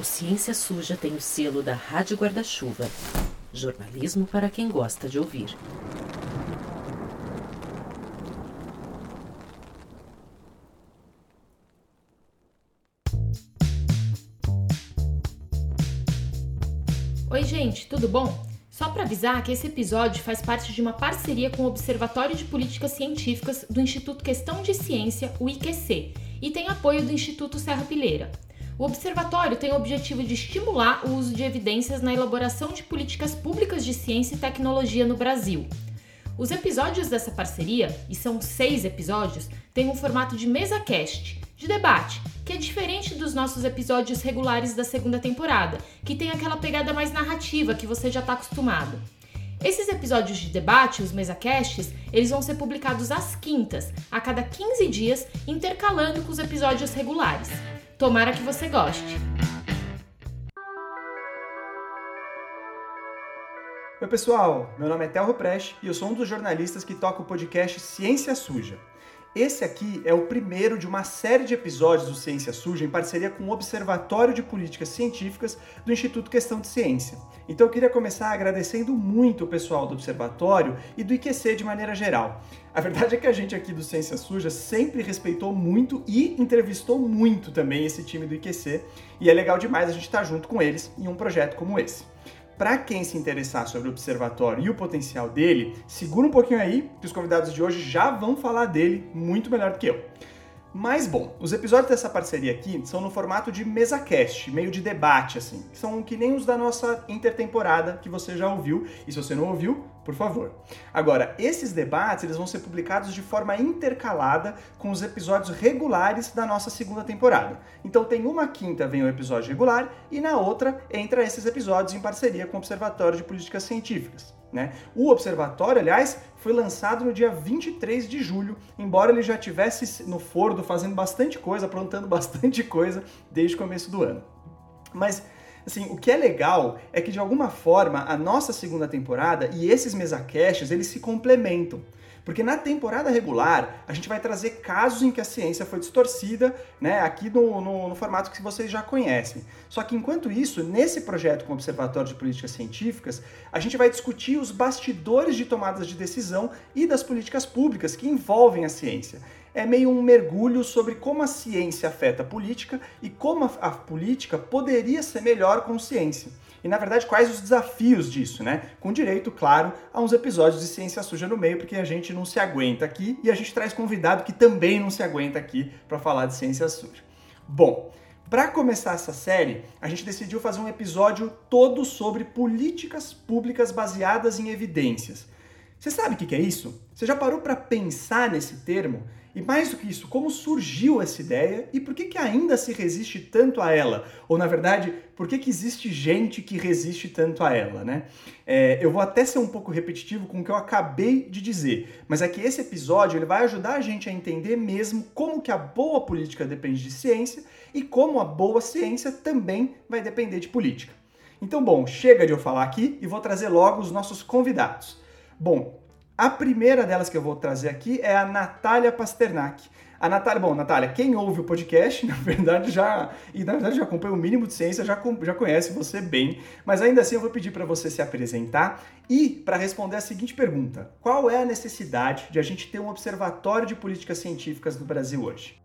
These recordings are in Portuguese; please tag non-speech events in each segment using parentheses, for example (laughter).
O Ciência Suja tem o selo da Rádio Guarda-Chuva. Jornalismo para quem gosta de ouvir. Oi, gente, tudo bom? Só para avisar que esse episódio faz parte de uma parceria com o Observatório de Políticas Científicas do Instituto Questão de Ciência, o IQC, e tem apoio do Instituto Serra Pilheira. O observatório tem o objetivo de estimular o uso de evidências na elaboração de políticas públicas de ciência e tecnologia no Brasil. Os episódios dessa parceria, e são seis episódios, têm um formato de mesa cast, de debate, que é diferente dos nossos episódios regulares da segunda temporada, que tem aquela pegada mais narrativa que você já está acostumado. Esses episódios de debate, os mesacasts, eles vão ser publicados às quintas, a cada 15 dias, intercalando com os episódios regulares. Tomara que você goste. Oi pessoal, meu nome é Telro Preste e eu sou um dos jornalistas que toca o podcast Ciência Suja. Esse aqui é o primeiro de uma série de episódios do Ciência Suja em parceria com o Observatório de Políticas Científicas do Instituto Questão de Ciência. Então eu queria começar agradecendo muito o pessoal do Observatório e do IQC de maneira geral. A verdade é que a gente aqui do Ciência Suja sempre respeitou muito e entrevistou muito também esse time do IQC, e é legal demais a gente estar junto com eles em um projeto como esse. Para quem se interessar sobre o observatório e o potencial dele, segura um pouquinho aí, que os convidados de hoje já vão falar dele muito melhor do que eu. Mas bom, os episódios dessa parceria aqui são no formato de mesa cast, meio de debate assim. São que nem os da nossa intertemporada que você já ouviu, e se você não ouviu, por favor. Agora, esses debates eles vão ser publicados de forma intercalada com os episódios regulares da nossa segunda temporada. Então tem uma quinta vem o episódio regular e na outra entra esses episódios em parceria com o Observatório de Políticas Científicas. Né? O observatório, aliás, foi lançado no dia 23 de julho, embora ele já tivesse no forno fazendo bastante coisa, aprontando (laughs) bastante coisa desde o começo do ano. Mas assim, o que é legal é que de alguma forma a nossa segunda temporada e esses mesacasts, eles se complementam. Porque na temporada regular, a gente vai trazer casos em que a ciência foi distorcida, né, aqui no, no, no, formato que vocês já conhecem. Só que enquanto isso, nesse projeto com o Observatório de Políticas Científicas, a gente vai discutir os bastidores de tomadas de decisão e das políticas públicas que envolvem a ciência é meio um mergulho sobre como a ciência afeta a política e como a, a, política poderia ser melhor com ciência e, na verdade, quais os desafios disso, né? Com direito, claro, a uns episódios de ciência suja no meio, porque a gente não se aguenta aqui e a gente traz convidado que também não se aguenta aqui para falar de ciência suja. Bom, para começar essa série, a gente decidiu fazer um episódio todo sobre políticas públicas baseadas em evidências. Você sabe o que é isso? Você já parou para pensar nesse termo? E mais do que isso, como surgiu essa ideia e por que, que ainda se resiste tanto a ela? Ou, na verdade, por que, que existe gente que resiste tanto a ela, né? É, eu vou até ser um pouco repetitivo com o que eu acabei de dizer, mas é que esse episódio ele vai ajudar a gente a entender mesmo como que a boa política depende de ciência e como a boa ciência também vai depender de política. Então, bom, chega de eu falar aqui e vou trazer logo os nossos convidados. Bom, a primeira delas que eu vou trazer aqui é a Natália Pasternak. A Natália, bom, Natália, quem ouve o podcast, (laughs) na verdade já, e na verdade já acompanha o mínimo de ciência, já, já conhece você bem, mas ainda assim eu vou pedir para você se apresentar e para responder a seguinte pergunta: qual é a necessidade de a gente ter um observatório de políticas científicas no Brasil hoje?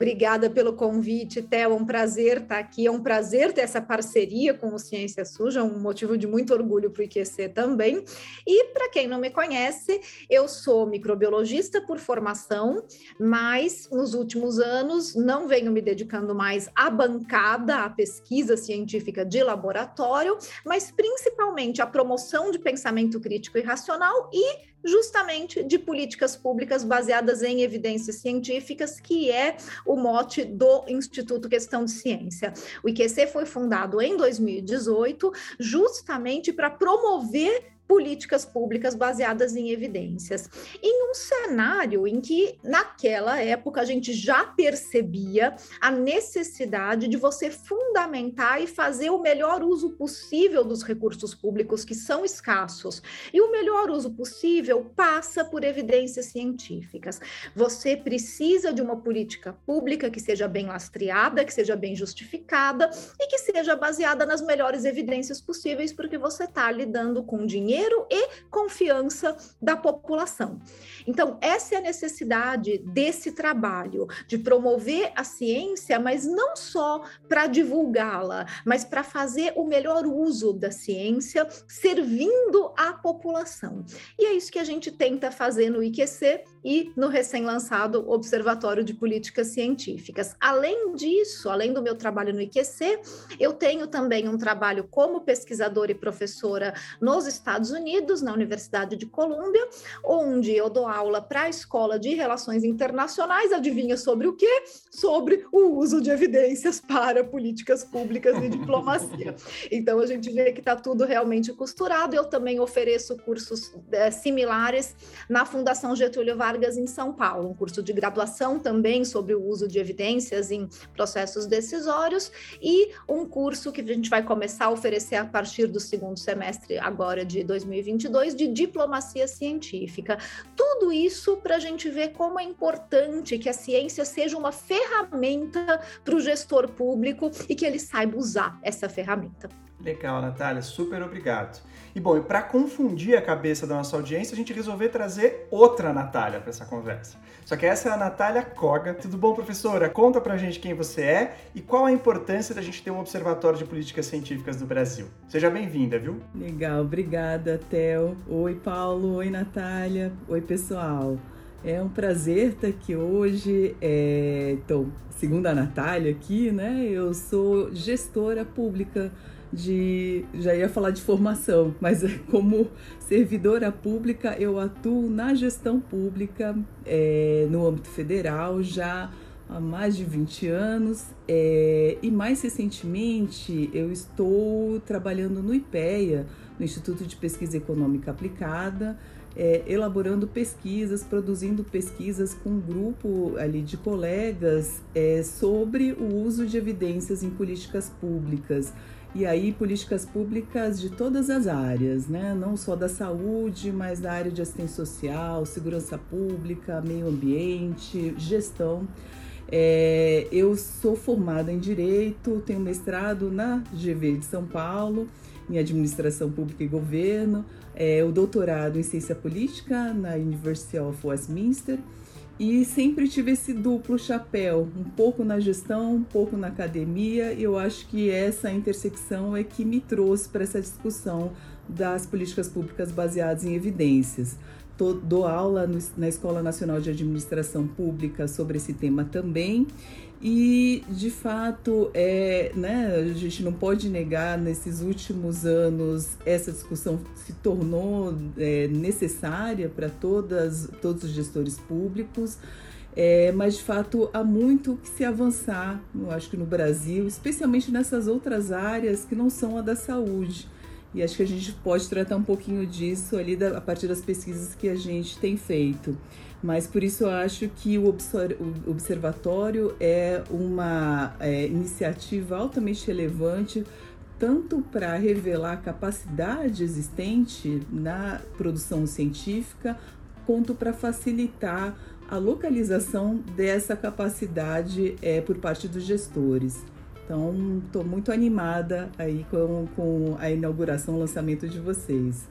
Obrigada pelo convite, Theo. É um prazer estar aqui. É um prazer ter essa parceria com o Ciência Suja, um motivo de muito orgulho para o IQC também. E para quem não me conhece, eu sou microbiologista por formação, mas nos últimos anos não venho me dedicando mais à bancada, à pesquisa científica de laboratório, mas principalmente à promoção de pensamento crítico e racional e justamente de políticas públicas baseadas em evidências científicas, que é o mote do Instituto Questão de Ciência. O IQC foi fundado em 2018 justamente para promover políticas públicas baseadas em evidências. Em um cenário em que, naquela época, a gente já percebia a necessidade de você fundamentar e fazer o melhor uso possível dos recursos públicos, que são escassos. E o melhor uso possível passa por evidências científicas. Você precisa de uma política pública que seja bem lastreada, que seja bem justificada e que seja baseada nas melhores evidências possíveis, porque você está lidando com dinheiro e confiança da população. Então, essa é a necessidade desse trabalho, de promover a ciência, mas não só para divulgá-la, mas para fazer o melhor uso da ciência, servindo a população. E é isso que a gente tenta fazer no IQC e no recém-lançado Observatório de Políticas Científicas. Além disso, além do meu trabalho no IQC, eu tenho também um trabalho como pesquisadora e professora nos Estados Unidos, na Universidade de Colômbia, onde eu dou aula para a Escola de Relações Internacionais, adivinha sobre o quê? Sobre o uso de evidências para políticas públicas e diplomacia. (laughs) Então a gente vê que está tudo realmente costurado. Eu também ofereço cursos é, similares na Fundação Getúlio Vargas em São Paulo, um curso de graduação também sobre o uso de evidências em processos decisórios e um curso que a gente vai começar a oferecer a partir do segundo semestre agora de 2022 de diplomacia científica. Tudo isso para a gente ver como é importante que a ciência seja uma ferramenta para o gestor público e que ele saiba usar essa ferramenta. Legal, Natália, super obrigado. E bom, e para confundir a cabeça da nossa audiência, a gente resolveu trazer outra Natália para essa conversa. Só que essa é a Natália Koga. Tudo bom, professora? Conta pra gente quem você é e qual a importância da gente ter um observatório de políticas científicas no Brasil. Seja bem-vinda, viu? Legal, obrigada, Theo. Oi, Paulo. Oi, Natália. Oi, pessoal. É um prazer estar aqui hoje. É... Então, segundo a Natália aqui, né? Eu sou gestora pública de. Já ia falar de formação, mas como servidora pública, eu atuo na gestão pública é, no âmbito federal já há mais de 20 anos é, e mais recentemente eu estou trabalhando no IPEA, no Instituto de Pesquisa Econômica Aplicada, é, elaborando pesquisas, produzindo pesquisas com um grupo ali de colegas é, sobre o uso de evidências em políticas públicas e aí políticas públicas de todas as áreas, né? não só da saúde, mas da área de assistência social, segurança pública, meio ambiente, gestão. É, eu sou formada em Direito, tenho mestrado na GV de São Paulo, em Administração Pública e Governo, é, o doutorado em Ciência Política na University of Westminster e sempre tive esse duplo chapéu, um pouco na gestão, um pouco na academia, e eu acho que essa intersecção é que me trouxe para essa discussão das políticas públicas baseadas em evidências. Dou aula na Escola Nacional de Administração Pública sobre esse tema também, e, de fato, é, né, a gente não pode negar, nesses últimos anos, essa discussão se tornou é, necessária para todos os gestores públicos, é, mas, de fato, há muito que se avançar, eu acho que no Brasil, especialmente nessas outras áreas que não são a da saúde. E acho que a gente pode tratar um pouquinho disso ali da, a partir das pesquisas que a gente tem feito. Mas por isso eu acho que o observatório é uma é, iniciativa altamente relevante, tanto para revelar a capacidade existente na produção científica, quanto para facilitar a localização dessa capacidade é, por parte dos gestores. Então, estou muito animada aí com, com a inauguração, o lançamento de vocês.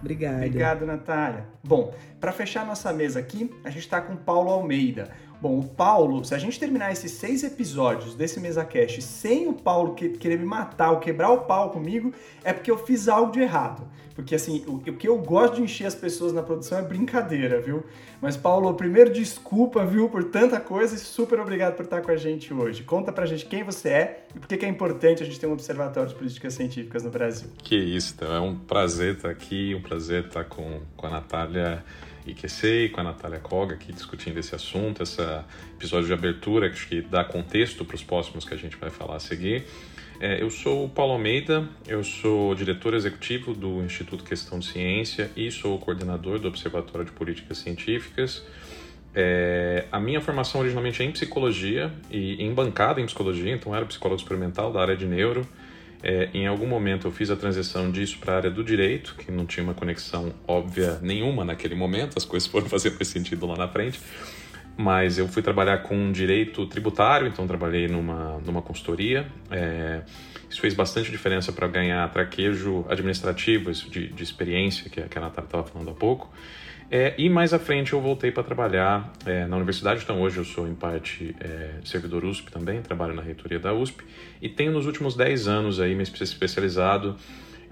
Obrigada. Obrigado, Natália. Bom, para fechar nossa mesa aqui, a gente está com Paulo Almeida. Bom, o Paulo, se a gente terminar esses seis episódios desse MesaCast sem o Paulo que, querer me matar ou quebrar o pau comigo, é porque eu fiz algo de errado. Porque, assim, o, o que eu gosto de encher as pessoas na produção é brincadeira, viu? Mas, Paulo, primeiro, desculpa, viu, por tanta coisa e super obrigado por estar com a gente hoje. Conta pra gente quem você é e por que é importante a gente ter um observatório de políticas científicas no Brasil. Que isso, então, é um prazer estar aqui, um prazer estar com, com a Natália IQC e com a Natália Koga aqui discutindo esse assunto, esse episódio de abertura que acho que dá contexto para os próximos que a gente vai falar a seguir. É, eu sou o Paulo Almeida, eu sou diretor executivo do Instituto Questão de Ciência e sou coordenador do Observatório de Políticas Científicas. É, a minha formação originalmente é em psicologia e em bancada em psicologia, então era psicólogo experimental da área de neuro. É, em algum momento eu fiz a transição disso para a área do direito, que não tinha uma conexão óbvia nenhuma naquele momento, as coisas foram (laughs) fazer mais sentido lá na frente. Mas eu fui trabalhar com direito tributário, então trabalhei numa, numa consultoria. É, isso fez bastante diferença para ganhar traquejo administrativo, isso de, de experiência que, que a Natália estava falando há pouco. É, e mais à frente eu voltei para trabalhar é, na universidade, então hoje eu sou em parte é, servidor USP também, trabalho na reitoria da USP e tenho nos últimos 10 anos aí me especializado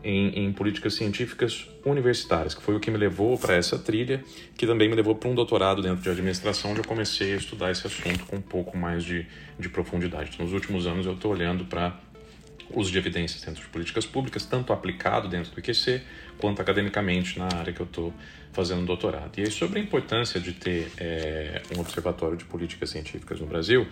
em, em, políticas científicas universitárias, que foi o que me levou para essa trilha, que também me levou para um doutorado dentro de administração, onde eu comecei a estudar esse assunto com um pouco mais de, de profundidade. Então, nos últimos anos eu estou olhando para uso de evidências dentro de políticas públicas, tanto aplicado dentro do IQC, quanto academicamente na área que eu estou fazendo doutorado. E aí, sobre a importância de ter é, um observatório de políticas científicas no Brasil,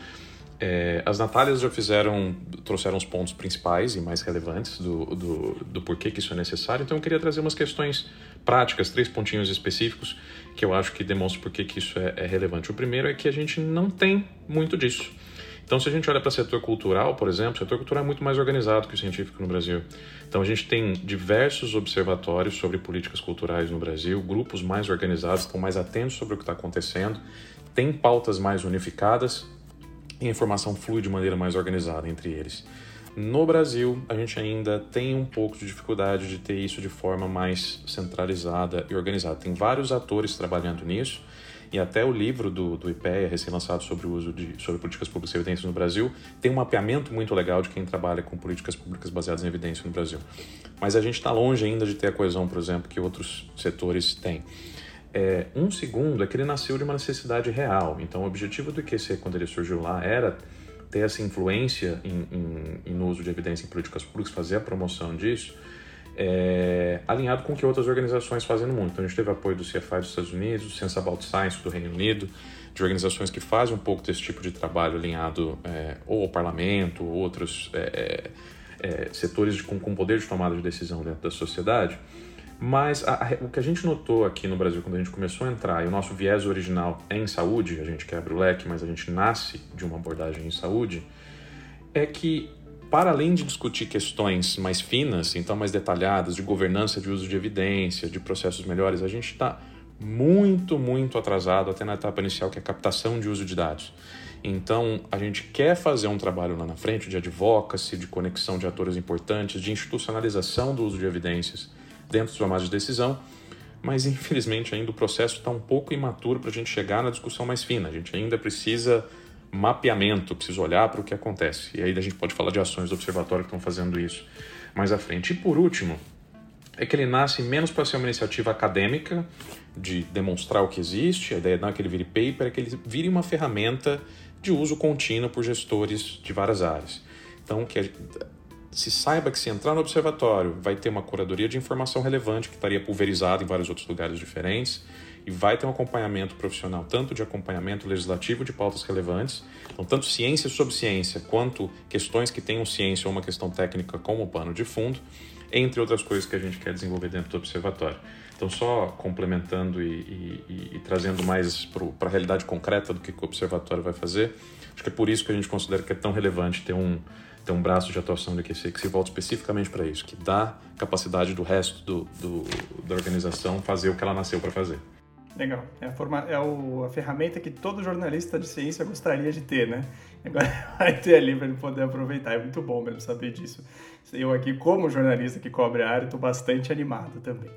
é, as Natálias já fizeram, trouxeram os pontos principais e mais relevantes do, do, do porquê que isso é necessário, então eu queria trazer umas questões práticas, três pontinhos específicos que eu acho que demonstram por que isso é, é relevante. O primeiro é que a gente não tem muito disso. Então, se a gente olha para o setor cultural, por exemplo, o setor cultural é muito mais organizado que o científico no Brasil. Então, a gente tem diversos observatórios sobre políticas culturais no Brasil, grupos mais organizados, estão mais atentos sobre o que está acontecendo, tem pautas mais unificadas e a informação flui de maneira mais organizada entre eles. No Brasil, a gente ainda tem um pouco de dificuldade de ter isso de forma mais centralizada e organizada. Tem vários atores trabalhando nisso e até o livro do, do IPEA, recém-lançado sobre o uso de sobre políticas públicas e evidências no Brasil, tem um mapeamento muito legal de quem trabalha com políticas públicas baseadas em evidência no Brasil. Mas a gente está longe ainda de ter a coesão, por exemplo, que outros setores têm. É, um segundo é que ele nasceu de uma necessidade real. Então, o objetivo do IQC, quando ele surgiu lá, era ter essa influência em, em, em uso de evidência em políticas públicas, fazer a promoção disso, é, alinhado com o que outras organizações fazem no mundo. Então a gente teve apoio do CFI dos Estados Unidos, do Sense About Science do Reino Unido, de organizações que fazem um pouco desse tipo de trabalho alinhado é, ou ao parlamento, ou outros é, é, é setores de, com, com poder de tomada de decisão dentro da sociedade. Mas a, a, o que a gente notou aqui no Brasil quando a gente começou a entrar, e o nosso viés original é em saúde, a gente quebra o leque, mas a gente nasce de uma abordagem em saúde, é que para além de discutir questões mais finas, então mais detalhadas, de governança de uso de evidência, de processos melhores, a gente está muito, muito atrasado até na etapa inicial, que é a captação de uso de dados. Então, a gente quer fazer um trabalho lá na frente de advocacy, de conexão de atores importantes, de institucionalização do uso de evidências dentro dos tomadas de decisão, mas infelizmente ainda o processo está um pouco imaturo para a gente chegar na discussão mais fina. A gente ainda precisa mapeamento, preciso olhar para o que acontece. E aí a gente pode falar de ações do observatório que estão fazendo isso mais à frente. E por último, é que ele nasce menos para ser uma iniciativa acadêmica, de demonstrar o que existe, a ideia não é que ele vire paper, é que ele vire uma ferramenta de uso contínuo por gestores de várias áreas. Então, que se saiba que se entrar no observatório vai ter uma curadoria de informação relevante que estaria pulverizada em vários outros lugares diferentes e vai ter um acompanhamento profissional, tanto de acompanhamento legislativo de pautas relevantes, então tanto ciência sobre ciência, quanto questões que tenham ciência ou uma questão técnica como pano de fundo, entre outras coisas que a gente quer desenvolver dentro do observatório. Então, só complementando e, e, e, trazendo mais para a realidade concreta do que, o observatório vai fazer, acho que é por isso que a gente considera que é tão relevante ter um, ter um braço de atuação do QC que se volta especificamente para isso, que dá capacidade do resto do, do, da organização fazer o que ela nasceu para fazer. Legal. É, a, forma, é o, a ferramenta que todo jornalista de ciência gostaria de ter, né? (laughs) Agora vai ter ali para ele poder aproveitar. É muito bom mesmo saber disso. Eu aqui, como jornalista que cobre a área, estou bastante animado também.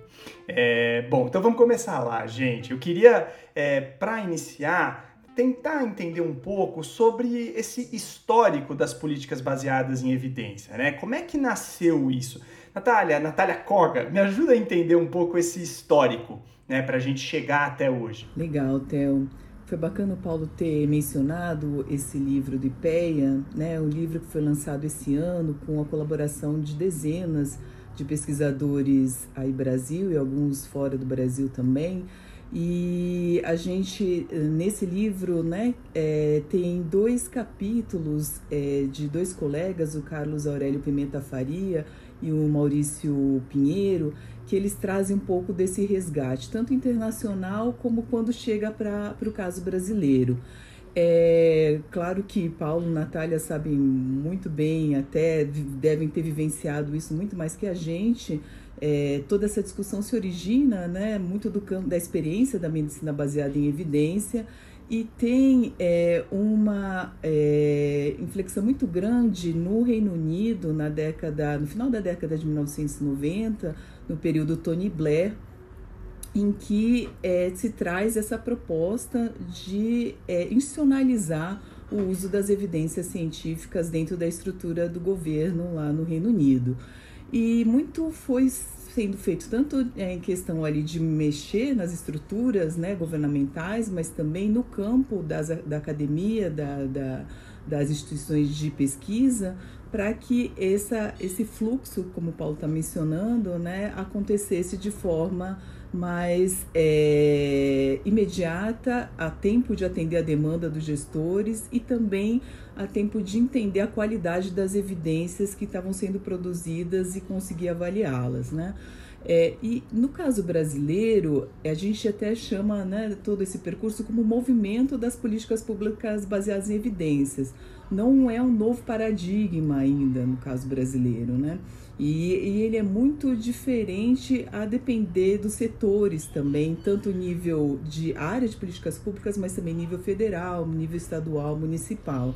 É, bom, então vamos começar lá, gente. Eu queria, é, para iniciar, tentar entender um pouco sobre esse histórico das políticas baseadas em evidência, né? Como é que nasceu isso? Natália, Natália Koga, me ajuda a entender um pouco esse histórico né, para a gente chegar até hoje. Legal, Theo. Foi bacana o Paulo ter mencionado esse livro do IPEA, né, um livro que foi lançado esse ano com a colaboração de dezenas de pesquisadores aí Brasil e alguns fora do Brasil também, E a gente, nesse livro, né, é, tem dois capítulos é, de dois colegas, o Carlos Aurélio Pimenta Faria e o Maurício Pinheiro, que eles trazem um pouco desse resgate, tanto internacional como quando chega para o caso brasileiro. É claro que Paulo e Natália sabem muito bem, até devem ter vivenciado isso muito mais que a gente. É, toda essa discussão se origina né, muito do campo da experiência da medicina baseada em evidência e tem é, uma é, inflexão muito grande no Reino Unido na década, no final da década de 1990, no período Tony Blair, em que é, se traz essa proposta de é, institucionalizar o uso das evidências científicas dentro da estrutura do governo lá no Reino Unido. E muito foi sendo feito tanto é, em questão ali de mexer nas estruturas né, governamentais, mas também no campo das, da academia, da, da das instituições de pesquisa, para que essa, esse fluxo, como o Paulo está mencionando, né, acontecesse de forma mais é, imediata, a tempo de atender a demanda dos gestores e também a tempo de entender a qualidade das evidências que estavam sendo produzidas e conseguir avaliá-las, né? É, e no caso brasileiro, a gente até chama né, todo esse percurso como movimento das políticas públicas baseadas em evidências. Não é um novo paradigma ainda no caso brasileiro, né? E, e, ele é muito diferente a depender dos setores também, tanto nível de área de políticas públicas, mas também nível federal, nível estadual, municipal.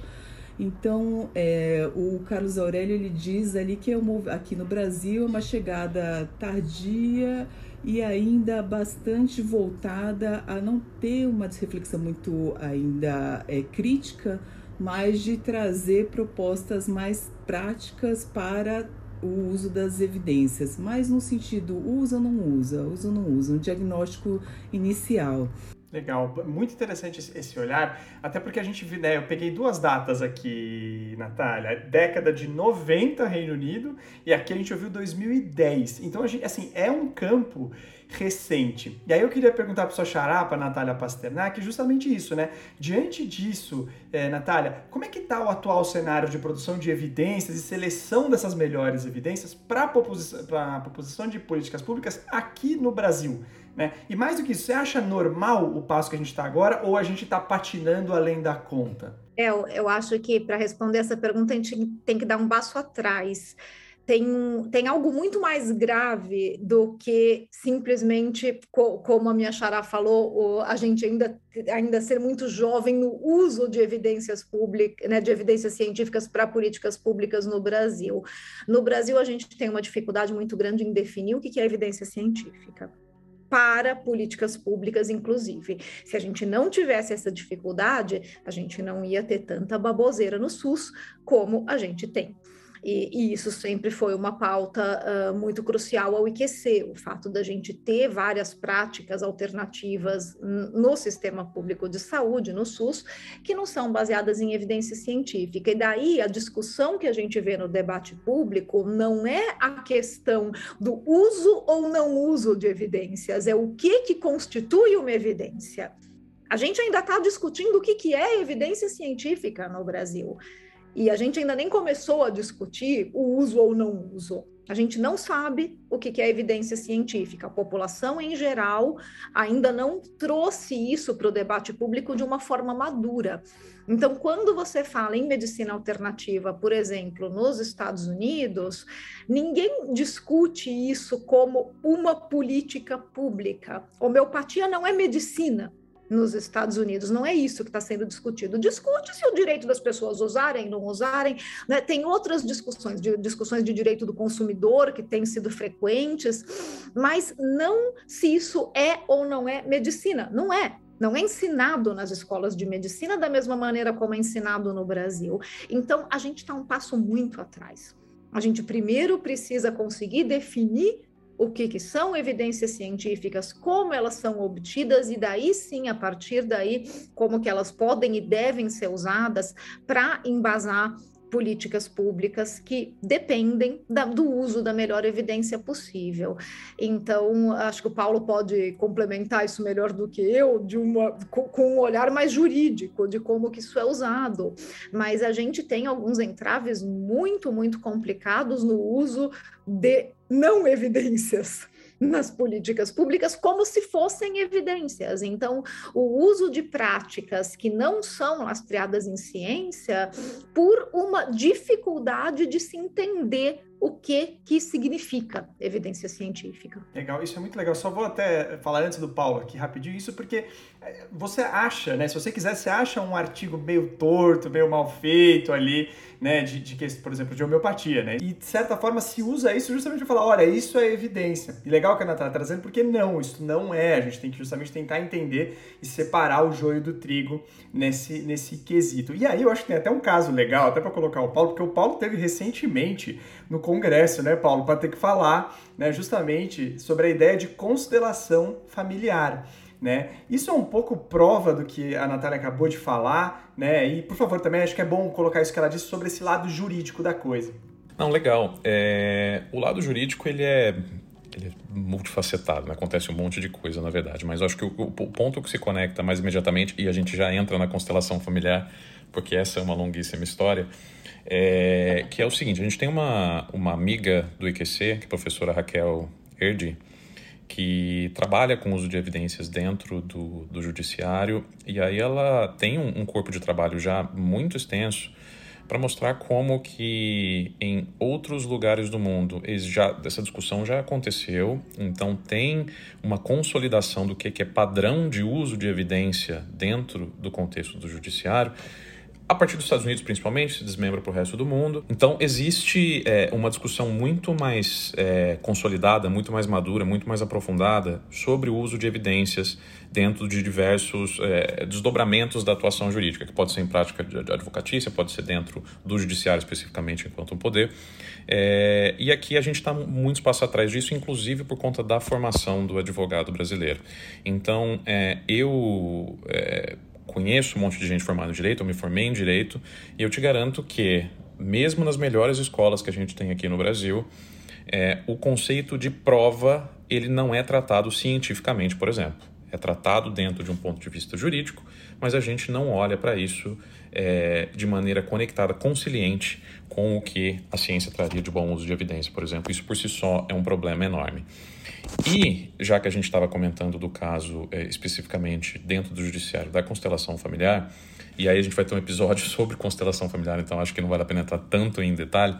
Então, é, o Carlos Aurélio ele diz ali que é uma, aqui no Brasil é uma chegada tardia e ainda bastante voltada a não ter uma reflexão muito ainda é, crítica, mas de trazer propostas mais práticas para o uso das evidências, mas no sentido usa ou não usa, usa ou não usa, um diagnóstico inicial. Legal, muito interessante esse olhar, até porque a gente, né, eu peguei duas datas aqui, Natália, década de 90 Reino Unido e aqui a gente ouviu 2010. Então, a gente, assim, é um campo recente. E aí eu queria perguntar para sua charapa, Natália Pasternak, justamente isso, né? Diante disso, é, Natália, como é que está o atual cenário de produção de evidências e seleção dessas melhores evidências para a proposição, proposição de políticas públicas aqui no Brasil? Né? E mais do que isso, você acha normal o passo que a gente está agora ou a gente está patinando além da conta? É, eu, eu acho que para responder essa pergunta a gente tem que dar um passo atrás tem, tem algo muito mais grave do que simplesmente, co, como a minha Xará falou, a gente ainda, ainda ser muito jovem no uso de evidências públicas, né, de evidências científicas para políticas públicas no Brasil. No Brasil, a gente tem uma dificuldade muito grande em definir o que é evidência científica para políticas públicas, inclusive. Se a gente não tivesse essa dificuldade, a gente não ia ter tanta baboseira no SUS como a gente tem. E, e, isso sempre foi uma pauta uh, muito crucial ao IQC, o fato da gente ter várias práticas alternativas no sistema público de saúde, no SUS, que não são baseadas em evidência científica. E daí a discussão que a gente vê no debate público não é a questão do uso ou não uso de evidências, é o que, que constitui uma evidência. A gente ainda está discutindo o que, que é evidência científica no Brasil. E a gente ainda nem começou a discutir o uso ou não uso. A gente não sabe o que é evidência científica. A população em geral ainda não trouxe isso para o debate público de uma forma madura. Então, quando você fala em medicina alternativa, por exemplo, nos Estados Unidos, ninguém discute isso como uma política pública. Homeopatia não é medicina nos Estados Unidos. Não é isso que está sendo discutido. Discute-se o direito das pessoas usarem, não usarem. Né? Tem outras discussões, de, discussões de direito do consumidor que têm sido frequentes, mas não se isso é ou não é medicina. Não é. Não é ensinado nas escolas de medicina da mesma maneira como é ensinado no Brasil. Então, a gente está um passo muito atrás. A gente primeiro precisa conseguir definir o que, que são evidências científicas, como elas são obtidas e daí sim, a partir daí, como que elas podem e devem ser usadas para embasar políticas públicas que dependem da, do uso da melhor evidência possível. Então, acho que o Paulo pode complementar isso melhor do que eu, de uma, com, com um olhar mais jurídico de como que isso é usado. Mas a gente tem alguns entraves muito, muito complicados no uso de não evidências nas políticas públicas como se fossem evidências. Então, o uso de práticas que não são lastreadas em ciência por uma dificuldade de se entender o que que significa evidência científica. Legal, isso é muito legal. Só vou até falar antes do Paulo aqui rapidinho isso porque eh, você acha, né? Se você quiser, você acha um artigo meio torto, meio mal feito ali, né? De, de por exemplo, de homeopatia, né? E de certa forma se usa isso justamente para falar, olha, isso é evidência. E legal que a Ana está trazendo porque não, isso não é. A gente tem que justamente tentar entender e separar o joio do trigo nesse nesse quesito. E aí eu acho que tem até um caso legal, até para colocar o Paulo, porque o Paulo teve recentemente no Congresso, né, Paulo, para ter que falar né, justamente sobre a ideia de constelação familiar. Né? Isso é um pouco prova do que a Natália acabou de falar, né? E por favor, também acho que é bom colocar isso que ela disse sobre esse lado jurídico da coisa. Não, legal. É... O lado jurídico ele é ele é multifacetado, né? acontece um monte de coisa, na verdade. Mas acho que o, o, ponto que se conecta mais imediatamente, e a gente já entra na constelação familiar, porque essa é uma longuíssima história, é, que é o seguinte: a gente tem uma, uma amiga do IQC, que é a professora Raquel Erdi, que trabalha com o uso de evidências dentro do, do judiciário, e aí ela tem um, um corpo de trabalho já muito extenso para mostrar como que em outros lugares do mundo já, essa discussão já aconteceu, então tem uma consolidação do que é padrão de uso de evidência dentro do contexto do judiciário, a partir dos Estados Unidos, principalmente, se desmembra para o resto do mundo. Então, existe é, uma discussão muito mais é, consolidada, muito mais madura, muito mais aprofundada sobre o uso de evidências dentro de diversos é, desdobramentos da atuação jurídica, que pode ser em prática de advocatícia, pode ser dentro do judiciário especificamente enquanto um poder. É, e aqui a gente está muitos passos atrás disso, inclusive por conta da formação do advogado brasileiro. Então, é, eu é, conheço um monte de gente formada em direito, eu me formei em direito, e eu te garanto que, mesmo nas melhores escolas que a gente tem aqui no Brasil, é, o conceito de prova ele não é tratado cientificamente, por exemplo. É tratado dentro de um ponto de vista jurídico, mas a gente não olha para isso é, de maneira conectada, conciliente com o que a ciência traria de bom uso de evidência, por exemplo. Isso por si só é um problema enorme. E, já que a gente estava comentando do caso é, especificamente dentro do judiciário da constelação familiar, e aí a gente vai ter um episódio (laughs) sobre constelação familiar, então acho que não vale a pena entrar tanto em detalhe,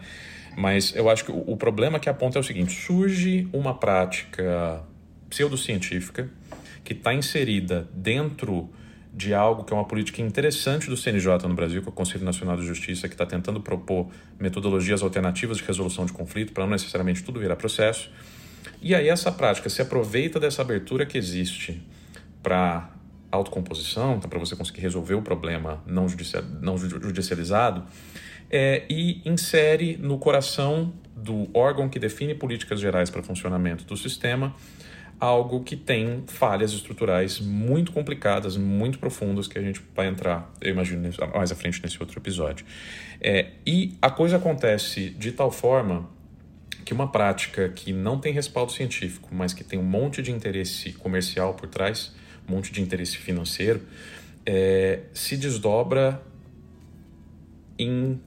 mas eu acho que o, o problema que aponta é o seguinte: surge uma prática pseudocientífica que está inserida dentro de algo que é uma política interessante do CNJ no Brasil, que é o Conselho Nacional de Justiça, que está tentando propor metodologias alternativas de resolução de conflito, para não necessariamente tudo virar processo. E aí essa prática se aproveita dessa abertura que existe para autocomposição, então para você conseguir resolver o problema não, judicia, não judicializado, é, e insere no coração do órgão que define políticas gerais para funcionamento do sistema algo que tem falhas estruturais muito complicadas, muito profundas, que a gente vai entrar, eu imagino, mais à frente nesse outro episódio. É, e a coisa acontece de tal forma que uma prática que não tem respaldo científico, mas que tem um monte de interesse comercial por trás, um monte de interesse financeiro, é, se desdobra em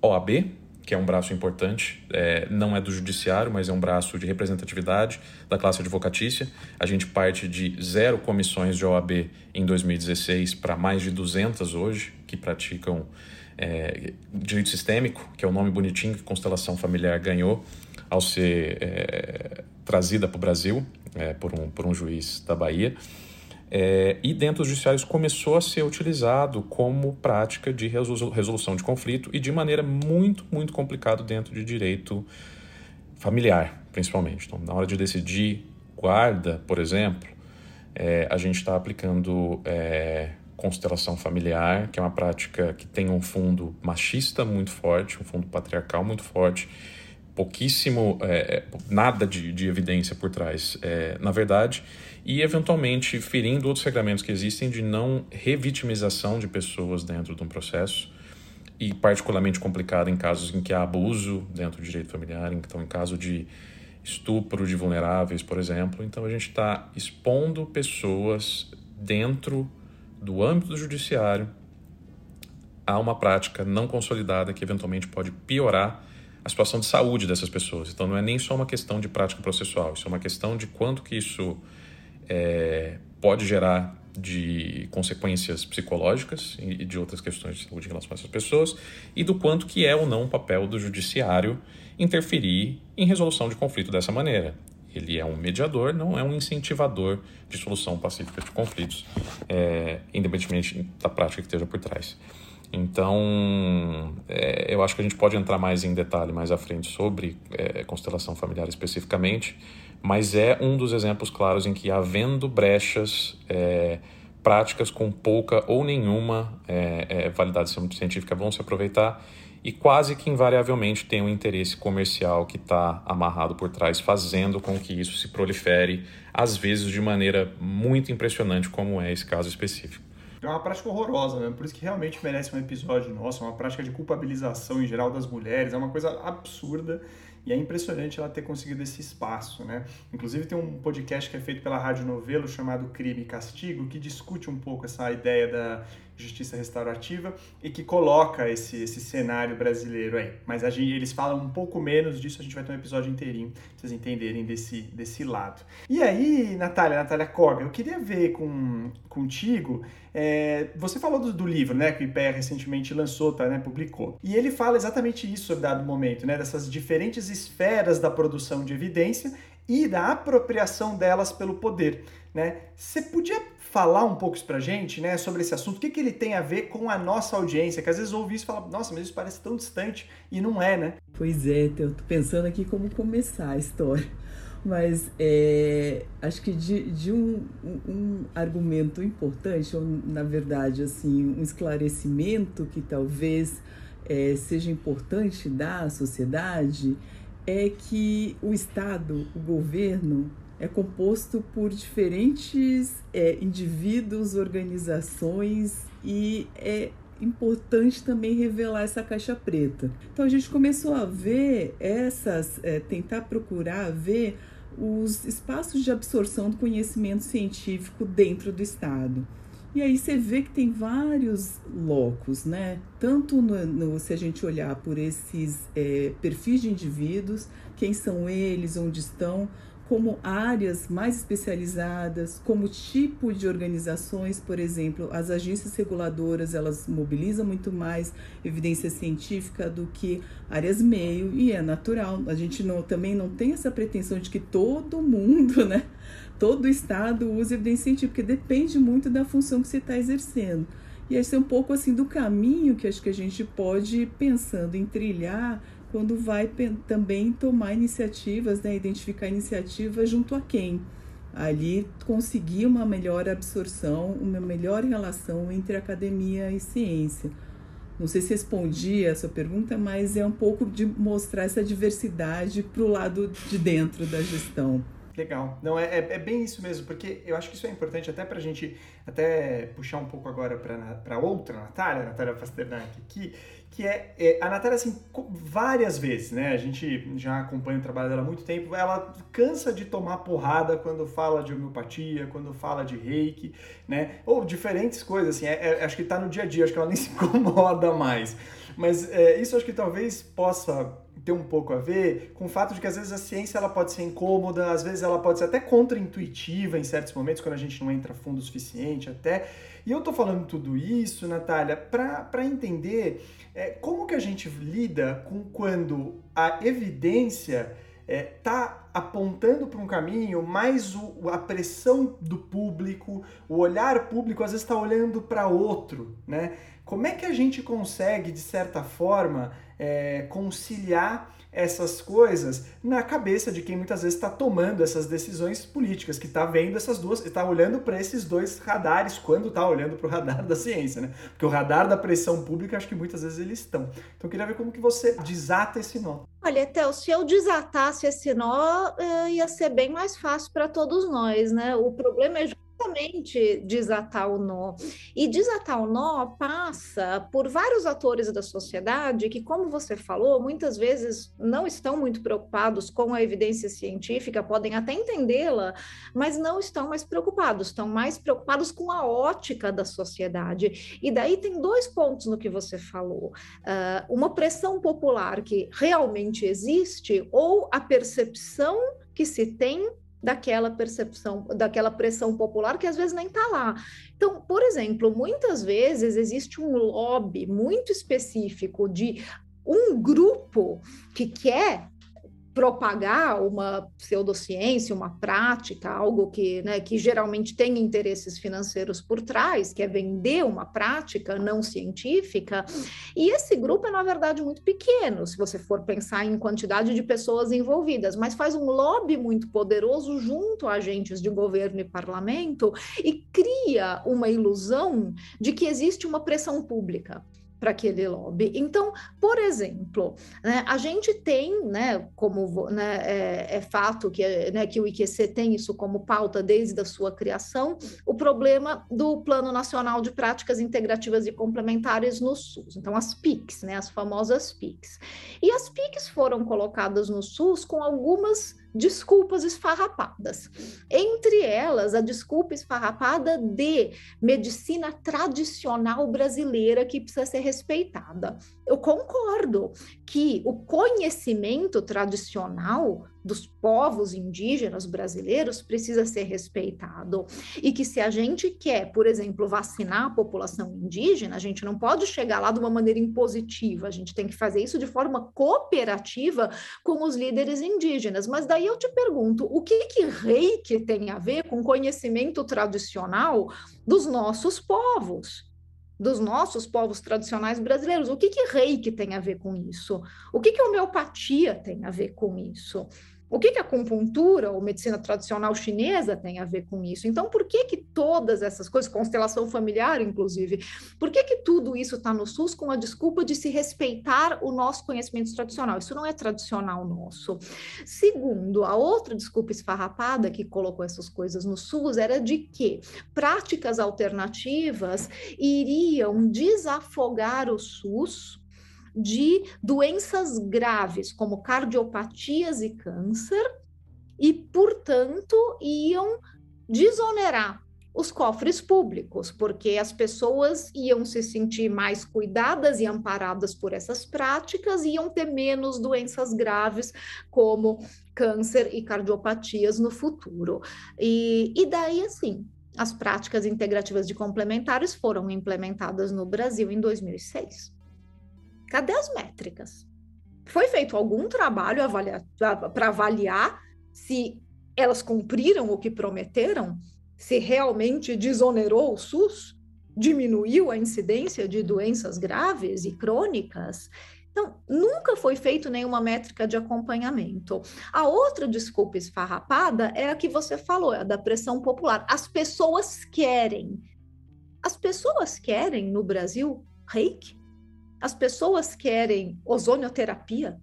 OAB, que é um braço importante, é, não é do judiciário, mas é um braço de representatividade da classe advocatícia. A gente parte de zero comissões de OAB em 2016 para mais de 200 hoje, que praticam é, direito sistêmico, que é o nome bonitinho que Constelação Familiar ganhou ao ser é, trazida para o Brasil é, por, um, por um juiz da Bahia. É, e dentro dos judiciários começou a ser utilizado como prática de resolução de conflito e de maneira muito, muito complicada dentro de direito familiar, principalmente. Então, na hora de decidir guarda, por exemplo, é, a gente está aplicando é, constelação familiar, que é uma prática que tem um fundo machista muito forte, um fundo patriarcal muito forte, pouquíssimo, é, nada de, de, evidência por trás, é, na verdade, e eventualmente ferindo outros regramentos que existem de não revitimização de pessoas dentro de um processo, e particularmente complicada em casos em que há abuso dentro do direito familiar, então em caso de estupro de vulneráveis, por exemplo. Então a gente está expondo pessoas dentro do âmbito do judiciário a uma prática não consolidada que eventualmente pode piorar a situação de saúde dessas pessoas. Então não é nem só uma questão de prática processual, isso é uma questão de quanto que isso é, pode gerar de consequências psicológicas e de outras questões de saúde em relação a essas pessoas e do quanto que é ou não o papel do judiciário interferir em resolução de conflito dessa maneira. Ele é um mediador, não é um incentivador de solução pacífica de conflitos, é, independentemente da prática que esteja por trás. Então, é, eu acho que a gente pode entrar mais em detalhe mais à frente sobre é, constelação familiar especificamente, mas é um dos exemplos claros em que, havendo brechas, é, práticas com pouca ou nenhuma é, é, validade científica vão se aproveitar e quase que invariavelmente tem um interesse comercial que está amarrado por trás, fazendo com que isso se prolifere, às vezes de maneira muito impressionante, como é esse caso específico. É uma prática horrorosa mesmo, por isso que realmente merece um episódio nosso, é uma prática de culpabilização em geral das mulheres, é uma coisa absurda e é impressionante ela ter conseguido esse espaço, né? Inclusive tem um podcast que é feito pela Rádio Novelo chamado Crime e Castigo, que discute um pouco essa ideia da justiça restaurativa e que coloca esse, esse cenário brasileiro aí. Mas a gente, eles falam um pouco menos disso, a gente vai ter um episódio inteirinho pra vocês entenderem desse, desse lado. E aí, Natália, Natália Koga, eu queria ver com, contigo, é, você falou do, do, livro, né, que o IPEA recentemente lançou, tá, né, publicou. E ele fala exatamente isso sobre dado momento, né, dessas diferentes esferas da produção de evidência e da apropriação delas pelo poder, né? Você podia falar um pouco isso pra gente, né, sobre esse assunto, o que, que ele tem a ver com a nossa audiência, que às vezes ouve isso e fala, nossa, mas isso parece tão distante, e não é, né? Pois é, eu tô pensando aqui como começar a história. Mas é, acho que de, de um, um, argumento importante, ou na verdade, assim, um esclarecimento que talvez é, seja importante dar à sociedade, é que o Estado, o governo, é composto por diferentes é, indivíduos, organizações e é importante também revelar essa caixa preta. Então a gente começou a ver essas, é, tentar procurar ver os espaços de absorção do conhecimento científico dentro do Estado. E aí você vê que tem vários locos, né? Tanto no, no se a gente olhar por esses é, perfis de indivíduos, quem são eles, onde estão, como áreas mais especializadas, como tipo de organizações, por exemplo, as agências reguladoras, elas mobilizam muito mais evidência científica do que áreas meio, e é natural. A gente não, também não tem essa pretensão de que todo mundo, né, todo Estado use evidência científica, depende muito da função que você está exercendo. E esse é um pouco assim do caminho que acho que a gente pode ir pensando em trilhar quando vai também tomar iniciativas, né, identificar iniciativas junto a quem? Ali conseguir uma melhor absorção, uma melhor relação entre academia e ciência. Não sei se respondi a sua pergunta, mas é um pouco de mostrar essa diversidade para o lado de dentro da gestão. Legal. Não, é, é, é, bem isso mesmo, porque eu acho que isso é importante até para a gente até puxar um pouco agora para outra Natália, Natália Pasternak, que, que é, é, a Natália, assim, várias vezes, né? A gente já acompanha o trabalho dela há muito tempo, ela cansa de tomar porrada quando fala de homeopatia, quando fala de reiki, né? Ou diferentes coisas, assim, é, é acho que está no dia a dia, acho que ela nem (laughs) se incomoda mais. Mas é, isso acho que talvez possa ter um pouco a ver com o fato de que às vezes a ciência ela pode ser incômoda, às vezes ela pode ser até contraintuitiva em certos momentos, quando a gente não entra fundo o suficiente até. E eu tô falando tudo isso, Natália, para entender é, como que a gente lida com quando a evidência é, tá apontando para um caminho, mas o, a pressão do público, o olhar público às vezes está olhando para outro, né? Como é que a gente consegue, de certa forma, é, conciliar essas coisas na cabeça de quem muitas vezes está tomando essas decisões políticas, que está vendo essas duas, está olhando para esses dois radares quando está olhando para o radar da ciência, né? Porque o radar da pressão pública, acho que muitas vezes eles estão. Então eu queria ver como que você desata esse nó. Olha, Théo, se eu desatasse esse nó, eh, ia ser bem mais fácil para todos nós, né? O problema é exatamente desatar o nó. E desatar o nó passa por vários atores da sociedade que, como você falou, muitas vezes não estão muito preocupados com a evidência científica, podem até entendê-la, mas não estão mais preocupados, estão mais preocupados com a ótica da sociedade. E daí tem dois pontos no que você falou: uh, uma pressão popular que realmente existe, ou a percepção que se tem daquela percepção, daquela pressão popular que às vezes nem está lá. Então, por exemplo, muitas vezes existe um lobby muito específico de um grupo que quer propagar uma pseudociência, uma prática, algo que, né, que geralmente tem interesses financeiros por trás, que é vender uma prática não científica, e esse grupo é, na verdade, muito pequeno, se você for pensar em quantidade de pessoas envolvidas, mas faz um lobby muito poderoso junto a agentes de governo e parlamento e cria uma ilusão de que existe uma pressão pública para aquele lobby. Então, por exemplo, né, a gente tem, né, como né, é, é, fato que, né, que o IQC tem isso como pauta desde a sua criação, o problema do Plano Nacional de Práticas Integrativas e Complementares no SUS. Então, as PICs, né, as famosas PICs. E as PICs foram colocadas no SUS com algumas desculpas esfarrapadas. Entre elas, a desculpa esfarrapada de medicina tradicional brasileira que precisa ser respeitada. Eu concordo que o conhecimento tradicional dos povos indígenas brasileiros precisa ser respeitado. E que se a gente quer, por exemplo, vacinar a população indígena, a gente não pode chegar lá de uma maneira impositiva, a gente tem que fazer isso de forma cooperativa com os líderes indígenas. Mas daí eu te pergunto, o que que reiki tem a ver com conhecimento tradicional dos nossos povos? dos nossos povos tradicionais brasileiros. O que que reiki tem a ver com isso? O que que homeopatia tem a ver com isso? O que, que a acupuntura ou medicina tradicional chinesa tem a ver com isso? Então, por que que todas essas coisas, constelação familiar, inclusive, por que que tudo isso está no SUS com a desculpa de se respeitar o nosso conhecimento tradicional? Isso não é tradicional nosso. Segundo, a outra desculpa esfarrapada que colocou essas coisas no SUS era de que práticas alternativas iriam desafogar o SUS de doenças graves, como cardiopatias e câncer, e, portanto, iam desonerar os cofres públicos, porque as pessoas iam se sentir mais cuidadas e amparadas por essas práticas, iam ter menos doenças graves, como câncer e cardiopatias no futuro. E, e daí, assim, as práticas integrativas de complementares foram implementadas no Brasil em 2006. Cadê as métricas? Foi feito algum trabalho para avaliar se elas cumpriram o que prometeram? Se realmente desonerou o SUS? Diminuiu a incidência de doenças graves e crônicas? Então, nunca foi feito nenhuma métrica de acompanhamento. A outra desculpa esfarrapada é a que você falou, é a da pressão popular. As pessoas querem. As pessoas querem no Brasil reiki? As pessoas querem ozonioterapia,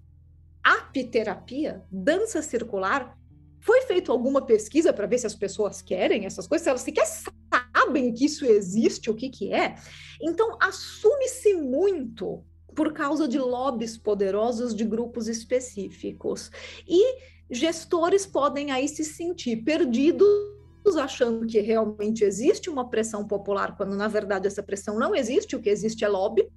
apiterapia, dança circular. Foi feita alguma pesquisa para ver se as pessoas querem essas coisas, se elas sequer sabem que isso existe, o que, que é? Então, assume-se muito por causa de lobbies poderosos de grupos específicos. E gestores podem aí se sentir perdidos achando que realmente existe uma pressão popular, quando na verdade essa pressão não existe, o que existe é lobby.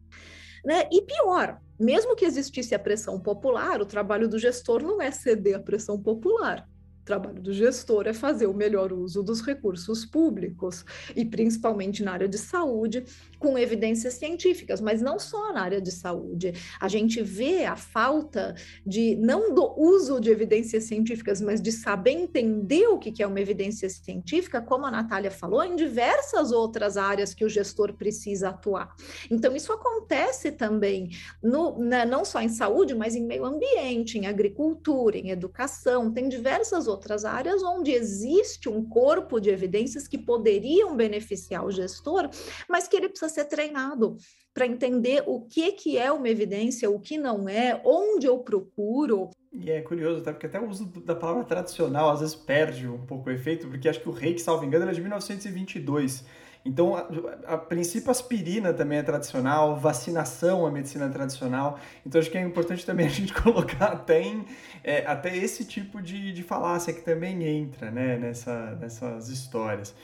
Né? E pior, mesmo que existisse a pressão popular, o trabalho do gestor não é ceder à pressão popular. Trabalho do gestor é fazer o melhor uso dos recursos públicos, e principalmente na área de saúde, com evidências científicas, mas não só na área de saúde. A gente vê a falta de, não do uso de evidências científicas, mas de saber entender o que é uma evidência científica, como a Natália falou, em diversas outras áreas que o gestor precisa atuar. Então, isso acontece também, no, né, não só em saúde, mas em meio ambiente, em agricultura, em educação, tem diversas outras outras áreas onde existe um corpo de evidências que poderiam beneficiar o gestor, mas que ele precisa ser treinado para entender o que, que é uma evidência, o que não é, onde eu procuro. E é curioso, tá? porque até o uso da palavra tradicional às vezes perde um pouco o efeito, porque acho que o reiki, salvo engano, é de 1922. Então, a, a, princípio, aspirina também é tradicional, vacinação é medicina tradicional. Então, acho que é importante também (laughs) a gente colocar até, em, é, até esse tipo de, de falácia que também entra né, nessa, nessas histórias.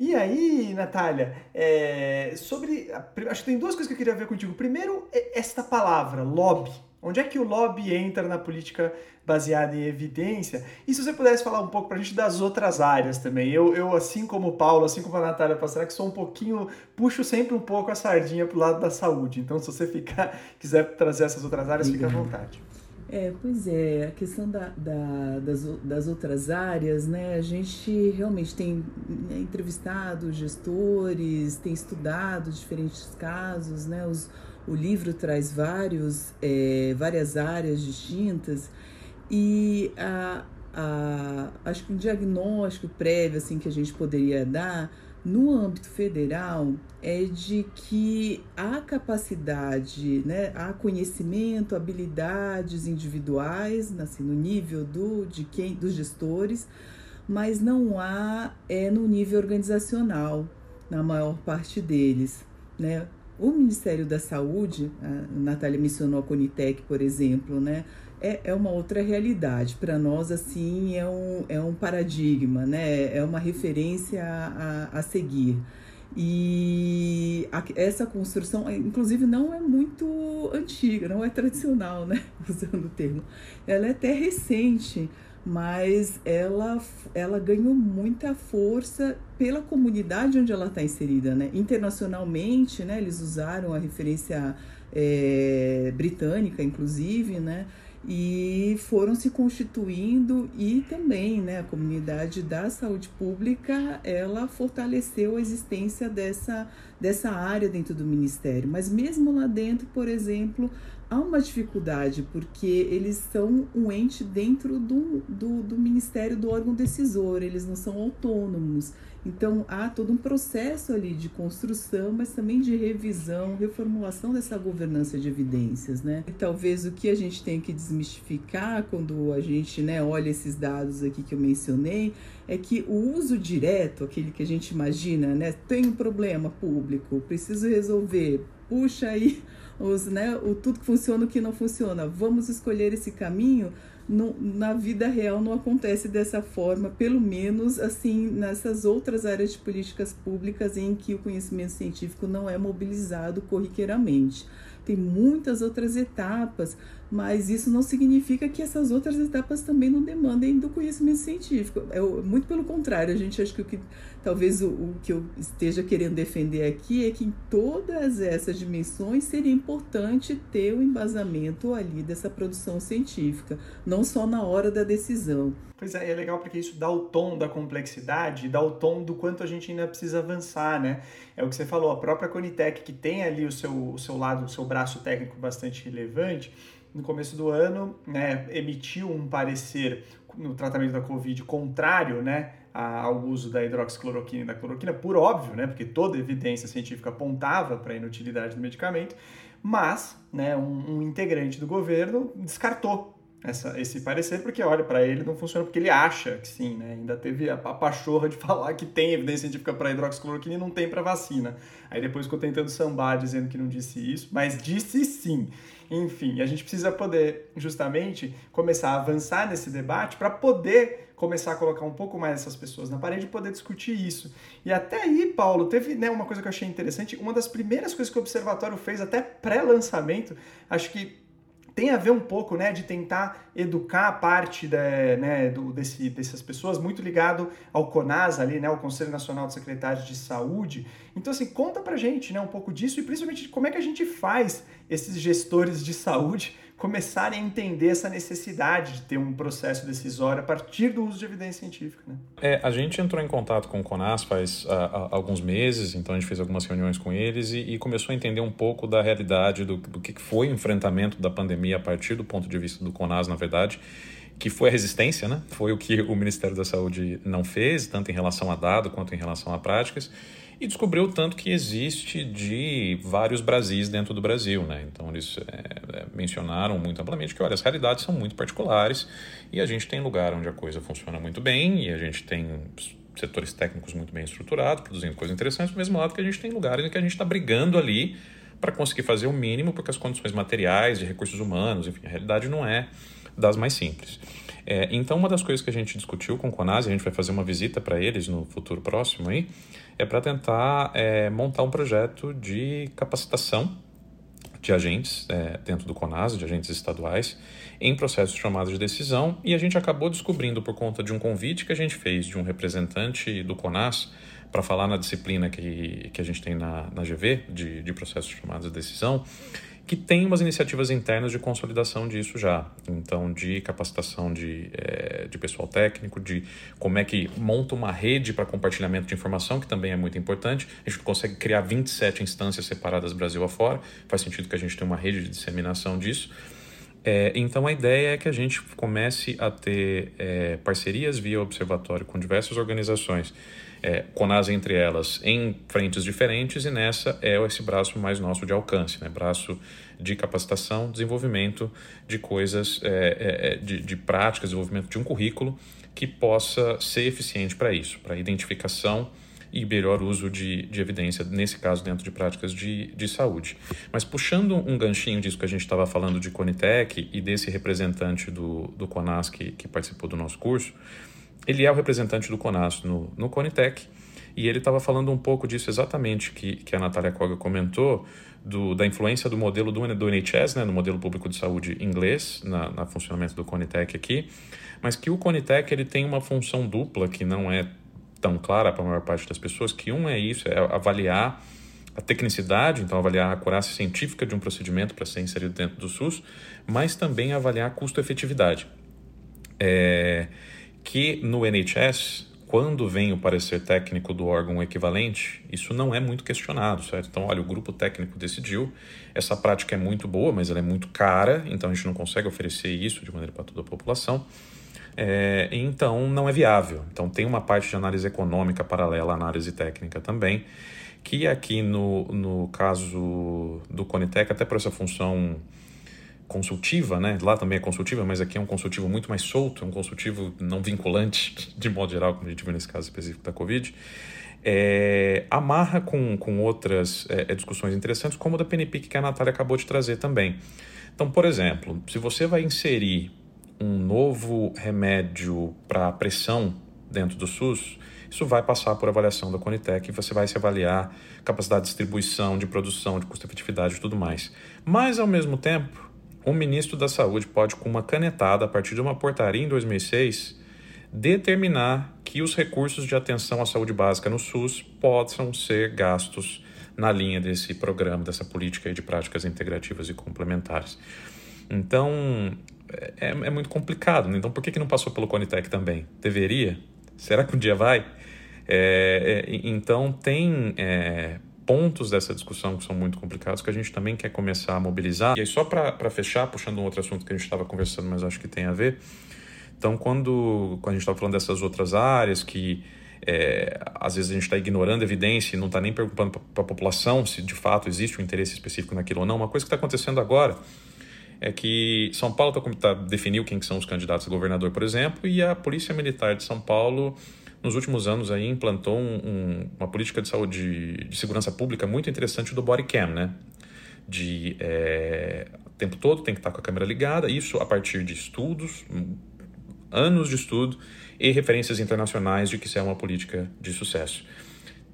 E aí, Natália, é, sobre. Acho que tem duas coisas que eu queria ver contigo. Primeiro, é esta palavra, lobby. Onde é que o lobby entra na política baseada em evidência? E se você pudesse falar um pouco para a gente das outras áreas também. Eu, eu, assim como o Paulo, assim como a Natália que sou um pouquinho, puxo sempre um pouco a sardinha para o lado da saúde. Então, se você ficar, (laughs) quiser trazer essas outras áreas, fique à vontade. É, pois é, a questão da, da, das, das outras áreas, né? A gente realmente tem né, entrevistado gestores, tem estudado diferentes casos, né? Os, o livro traz vários, é, várias áreas distintas e a, a, acho que um diagnóstico prévio assim, que a gente poderia dar no âmbito federal é de que há capacidade, né, há conhecimento, habilidades individuais, assim, no nível do, de quem, dos gestores, mas não há é, no nível organizacional, na maior parte deles. Né? O Ministério da Saúde, a Natália mencionou a Conitec, por exemplo, né? É, é uma outra realidade. Para nós, assim, é um, é um paradigma, né? É uma referência a, a, a seguir. E a, essa construção, inclusive, não é muito antiga, não é tradicional, né? (laughs) Usando o termo. Ela é até recente mas ela, ela ganhou muita força pela comunidade onde ela está inserida, né? Internacionalmente, né? Eles usaram a referência é, britânica, inclusive, né? E foram se constituindo e também, né? A comunidade da saúde pública, ela fortaleceu a existência dessa, dessa área dentro do ministério. Mas mesmo lá dentro, por exemplo, há uma dificuldade, porque eles são um ente dentro do, do, do, Ministério do órgão decisor, eles não são autônomos. Então há todo um processo ali de construção, mas também de revisão, reformulação dessa governança de evidências, né? E talvez o que a gente tem que desmistificar quando a gente né, olha esses dados aqui que eu mencionei, é que o uso direto, aquele que a gente imagina, né? Tem um problema público, preciso resolver, puxa aí os, né, o tudo que funciona o que não funciona. Vamos escolher esse caminho. No, na vida real não acontece dessa forma, pelo menos assim nessas outras áreas de políticas públicas em que o conhecimento científico não é mobilizado corriqueiramente tem muitas outras etapas, mas isso não significa que essas outras etapas também não demandem do conhecimento científico. É, muito pelo contrário, a gente acha que o que talvez o, o que eu esteja querendo defender aqui é que em todas essas dimensões seria importante ter o um embasamento ali dessa produção científica, não só na hora da decisão. Pois é, é legal porque isso dá o tom da complexidade, dá o tom do quanto a gente ainda precisa avançar, né? É o que você falou, a própria Conitec, que tem ali o seu, o seu lado, o seu braço técnico bastante relevante, no começo do ano, né, emitiu um parecer no tratamento da Covid contrário, né, ao uso da hidroxicloroquina e da cloroquina, por óbvio, né, porque toda evidência científica apontava para a inutilidade do medicamento, mas, né, um, um integrante do governo descartou essa, esse parecer, porque olha, para ele não funciona porque ele acha que sim, né? Ainda teve a, a pachorra de (laughs) falar que tem evidência científica para hidroxicloroquina e não tem para vacina. Aí depois ficou tentando sambar dizendo que não disse isso, mas disse sim. Enfim, a gente precisa poder justamente começar a avançar nesse debate para poder começar a colocar um pouco mais essas pessoas na parede e poder discutir isso. E até aí, Paulo, teve né, uma coisa que eu achei interessante, uma das primeiras coisas que o observatório fez até pré-lançamento, acho que tem a ver um pouco, né, de tentar educar a parte da, né, do, desse, dessas pessoas, muito ligado ao CONAS ali, né, o Conselho Nacional de Secretários de Saúde. Então, assim, conta pra gente, né, um pouco disso e principalmente como é que a gente faz esses gestores de saúde começarem a entender essa necessidade de ter um processo decisório a partir do uso de evidência científica. Né? É, a gente entrou em contato com o CONAS faz uh, alguns meses, então a gente fez algumas reuniões com eles e, e começou a entender um pouco da realidade do, do que foi o enfrentamento da pandemia a partir do ponto de vista do CONAS, na verdade, que foi a resistência, né? Foi o que o Ministério da Saúde não fez, tanto em relação a dado quanto em relação a práticas e descobriu tanto que existe de vários Brasis dentro do Brasil. Né? Então, eles é, é, mencionaram muito amplamente que olha, as realidades são muito particulares e a gente tem lugar onde a coisa funciona muito bem e a gente tem setores técnicos muito bem estruturados, produzindo coisas interessantes, do mesmo lado que a gente tem lugares em que a gente está brigando ali para conseguir fazer o mínimo, porque as condições materiais, de recursos humanos, enfim, a realidade não é das mais simples. É, então, uma das coisas que a gente discutiu com o Conas, a gente vai fazer uma visita para eles no futuro próximo aí, é para tentar é, montar um projeto de capacitação de agentes é, dentro do CONAS, de agentes estaduais, em processos tomada de decisão, e a gente acabou descobrindo, por conta de um convite que a gente fez de um representante do CONAS, para falar na disciplina que, que a gente tem na, na GV, de, de processos tomada de decisão, que tem umas iniciativas internas de consolidação disso já. Então, de capacitação de, é, de pessoal técnico, de como é que monta uma rede para compartilhamento de informação, que também é muito importante. A gente consegue criar 27 instâncias separadas Brasil afora, faz sentido que a gente tenha uma rede de disseminação disso. É, então, a ideia é que a gente comece a ter é, parcerias via observatório com diversas organizações é, CONAS entre elas em frentes diferentes e nessa é esse braço mais nosso de alcance, né? braço de capacitação, desenvolvimento de coisas, é, é, é, de, de práticas, desenvolvimento de um currículo que possa ser eficiente para isso, para identificação e melhor uso de, de evidência, nesse caso dentro de práticas de, de saúde. Mas puxando um ganchinho disso que a gente estava falando de Conitec e desse representante do, do CONAS que, que participou do nosso curso, ele é o representante do CONAS no, no Conitec e ele estava falando um pouco disso exatamente que, que a Natália Koga comentou, do, da influência do modelo do, do NHS, né, no modelo público de saúde inglês, na, na funcionamento do Conitec aqui, mas que o Conitec ele tem uma função dupla que não é tão clara para a maior parte das pessoas, que um é isso, é avaliar a tecnicidade, então avaliar a acurácia científica de um procedimento para ser inserido dentro do SUS, mas também avaliar custo-efetividade. É, que no NHS, quando vem o parecer técnico do órgão equivalente, isso não é muito questionado, certo? Então, olha, o grupo técnico decidiu, essa prática é muito boa, mas ela é muito cara, então a gente não consegue oferecer isso de maneira para toda a população. É, então, não é viável. Então, tem uma parte de análise econômica paralela à análise técnica também, que aqui no, no caso do Conitec, até por essa função consultiva, né? Lá também é consultiva, mas aqui é um consultivo muito mais solto, é um consultivo não vinculante, (laughs) de modo geral, como a gente viu nesse caso específico da Covid. É, amarra com, com outras é, discussões interessantes, como o da PNPIC que a Natália acabou de trazer também. Então, por exemplo, se você vai inserir um novo remédio para pressão dentro do SUS, isso vai passar por avaliação da Conitec e você vai se avaliar capacidade de distribuição, de produção, de custo-efetividade e tudo mais. Mas, ao mesmo tempo, o ministro da Saúde pode, com uma canetada, a partir de uma portaria em 2006, determinar que os recursos de atenção à saúde básica no SUS possam ser gastos na linha desse programa, dessa política de práticas integrativas e complementares. Então, é, é muito complicado. Né? Então, por que, que não passou pelo Conitec também? Deveria? Será que um dia vai? É, é, então, tem é, pontos dessa discussão que são muito complicados que a gente também quer começar a mobilizar. E aí, só para fechar, puxando um outro assunto que a gente estava conversando, mas acho que tem a ver. Então, quando, quando a gente estava falando dessas outras áreas que é, às vezes a gente está ignorando evidência e não está nem preocupando para a população se de fato existe um interesse específico naquilo ou não, uma coisa que está acontecendo agora é que São Paulo está tá, definiu quem que são os candidatos a governador, por exemplo, e a Polícia Militar de São Paulo nos últimos anos aí implantou um, um, uma política de saúde, de segurança pública muito interessante do body cam, né? De é, o tempo todo tem que estar com a câmera ligada, isso a partir de estudos, anos de estudo e referências internacionais de que isso é uma política de sucesso.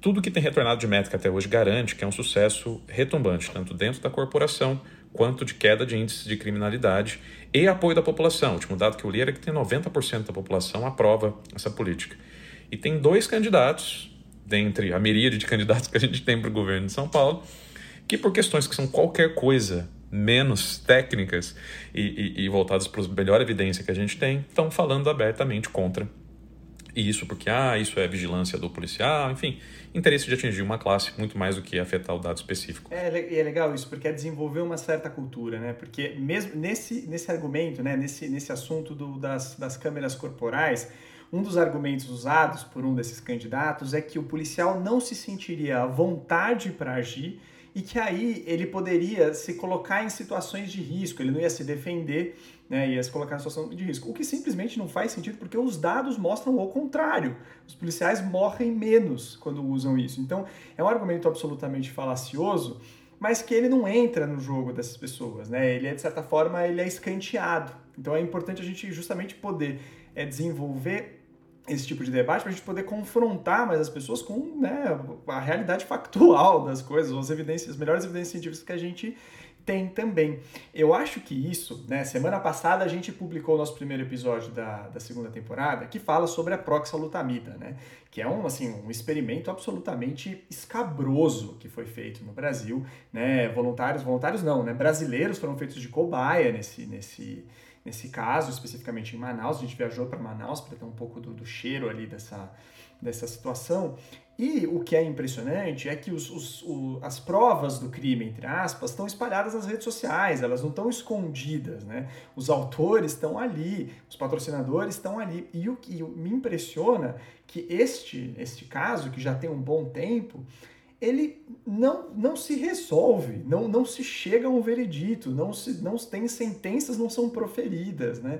Tudo que tem retornado de métrica até hoje garante que é um sucesso retumbante, tanto dentro da corporação quanto de queda de índices de criminalidade e apoio da população. O último dado que eu li era que tem 90% da população aprova essa política. E tem dois candidatos, dentre a miríade de candidatos que a gente tem para o governo de São Paulo, que por questões que são qualquer coisa menos técnicas e, e, e voltadas para a melhor evidência que a gente tem, estão falando abertamente contra e isso porque, ah, isso é vigilância do policial, enfim, interesse de atingir uma classe muito mais do que afetar o dado específico. É, é legal isso, porque é desenvolver uma certa cultura, né? Porque mesmo nesse, nesse argumento, né, nesse, nesse assunto do, das, das câmeras corporais, um dos argumentos usados por um desses candidatos é que o policial não se sentiria à vontade para agir e que aí ele poderia se colocar em situações de risco, ele não ia se defender né, ia se colocar em situação de risco. O que simplesmente não faz sentido porque os dados mostram o contrário. Os policiais morrem menos quando usam isso. Então, é um argumento absolutamente falacioso, mas que ele não entra no jogo dessas pessoas, né? Ele é, de certa forma, ele é escanteado. Então, é importante a gente justamente poder é, desenvolver esse tipo de debate para a gente poder confrontar mais as pessoas com né, a realidade factual das coisas, as evidências, as melhores evidências científicas que a gente tem também. Eu acho que isso, né? Semana passada a gente publicou o nosso primeiro episódio da, da segunda temporada que fala sobre a proxalutamida, né? Que é um, assim, um experimento absolutamente escabroso que foi feito no Brasil, né? Voluntários, voluntários não, né? Brasileiros foram feitos de cobaia nesse, nesse, nesse caso, especificamente em Manaus. A gente viajou para Manaus para ter um pouco do, do cheiro ali dessa, dessa situação. E o que é impressionante é que os, os, o, as provas do crime, entre aspas, estão espalhadas nas redes sociais, elas não estão escondidas, né? Os autores estão ali, os patrocinadores estão ali. E o que me impressiona que este, este caso, que já tem um bom tempo, ele não, não se resolve, não, não se chega a um veredito, não, se, não tem sentenças, não são proferidas, né?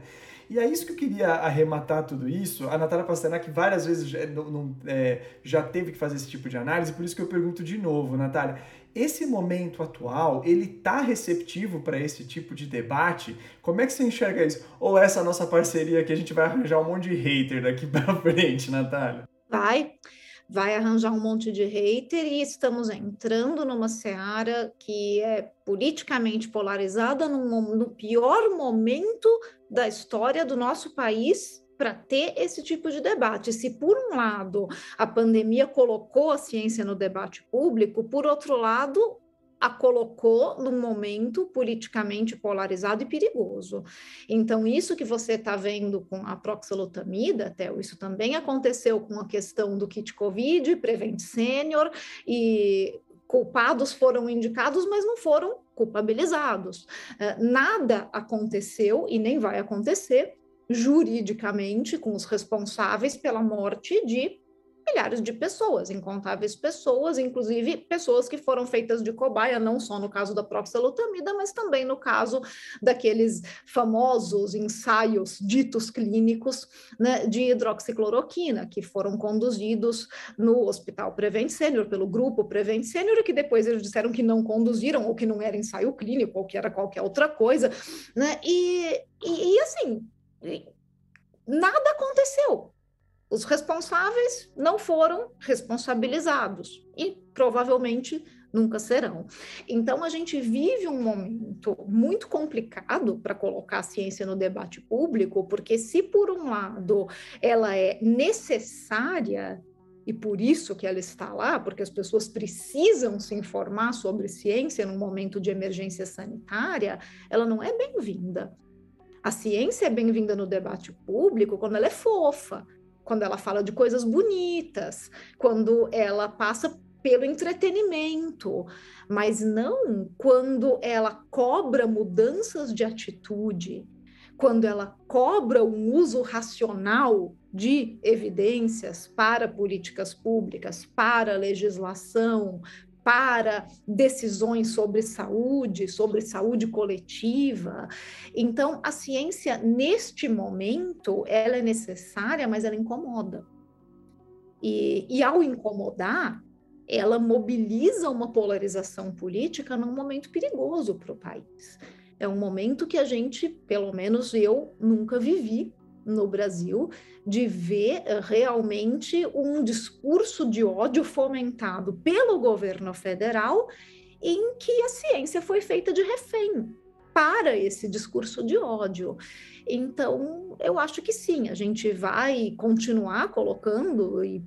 E é isso que eu queria arrematar tudo isso. A Natália Pasternak várias vezes já, não, não, é, já teve que fazer esse tipo de análise, por isso que eu pergunto de novo, Natália. Esse momento atual, ele tá receptivo para esse tipo de debate? Como é que você enxerga isso? Ou essa nossa parceria que a gente vai arranjar um monte de hater daqui para frente, Natália? Vai vai arranjar um monte de hater e estamos entrando numa seara que é politicamente polarizada no, no pior momento da história do nosso país para ter esse tipo de debate. Se, por um lado, a pandemia colocou a ciência no debate público, por outro lado, a colocou num momento politicamente polarizado e perigoso. Então, isso que você está vendo com a proxalutamida, Theo, isso também aconteceu com a questão do kit Covid, Prevent Senior, e culpados foram indicados, mas não foram culpabilizados. Eh, nada aconteceu e nem vai acontecer juridicamente com os responsáveis pela morte de milhares de pessoas, incontáveis pessoas, inclusive pessoas que foram feitas de cobaia, não só no caso da proxalutamida, mas também no caso daqueles famosos ensaios ditos clínicos né, de hidroxicloroquina, que foram conduzidos no Hospital Prevent Senior, pelo grupo Prevent Senior, e que depois eles disseram que não conduziram, ou que não era ensaio clínico, ou que era qualquer outra coisa, né? E, e, e assim, nada aconteceu os responsáveis não foram responsabilizados e provavelmente nunca serão. Então, a gente vive um momento muito complicado para colocar a ciência no debate público, porque, se por um lado ela é necessária, e por isso que ela está lá, porque as pessoas precisam se informar sobre ciência num momento de emergência sanitária, ela não é bem-vinda. A ciência é bem-vinda no debate público quando ela é fofa, quando ela fala de coisas bonitas, quando ela passa pelo entretenimento, mas não quando ela cobra mudanças de atitude, quando ela cobra um uso racional de evidências para políticas públicas, para legislação, para decisões sobre saúde, sobre saúde coletiva. Então, a ciência, neste momento, ela é necessária, mas ela incomoda. E, e ao incomodar, ela mobiliza uma polarização política num momento perigoso para o país. É um momento que a gente, pelo menos eu, nunca vivi no Brasil de ver eh, realmente um discurso de ódio fomentado pelo governo federal em que a ciência foi feita de refém para esse discurso de ódio. Então, eu acho que sim, a gente vai continuar colocando e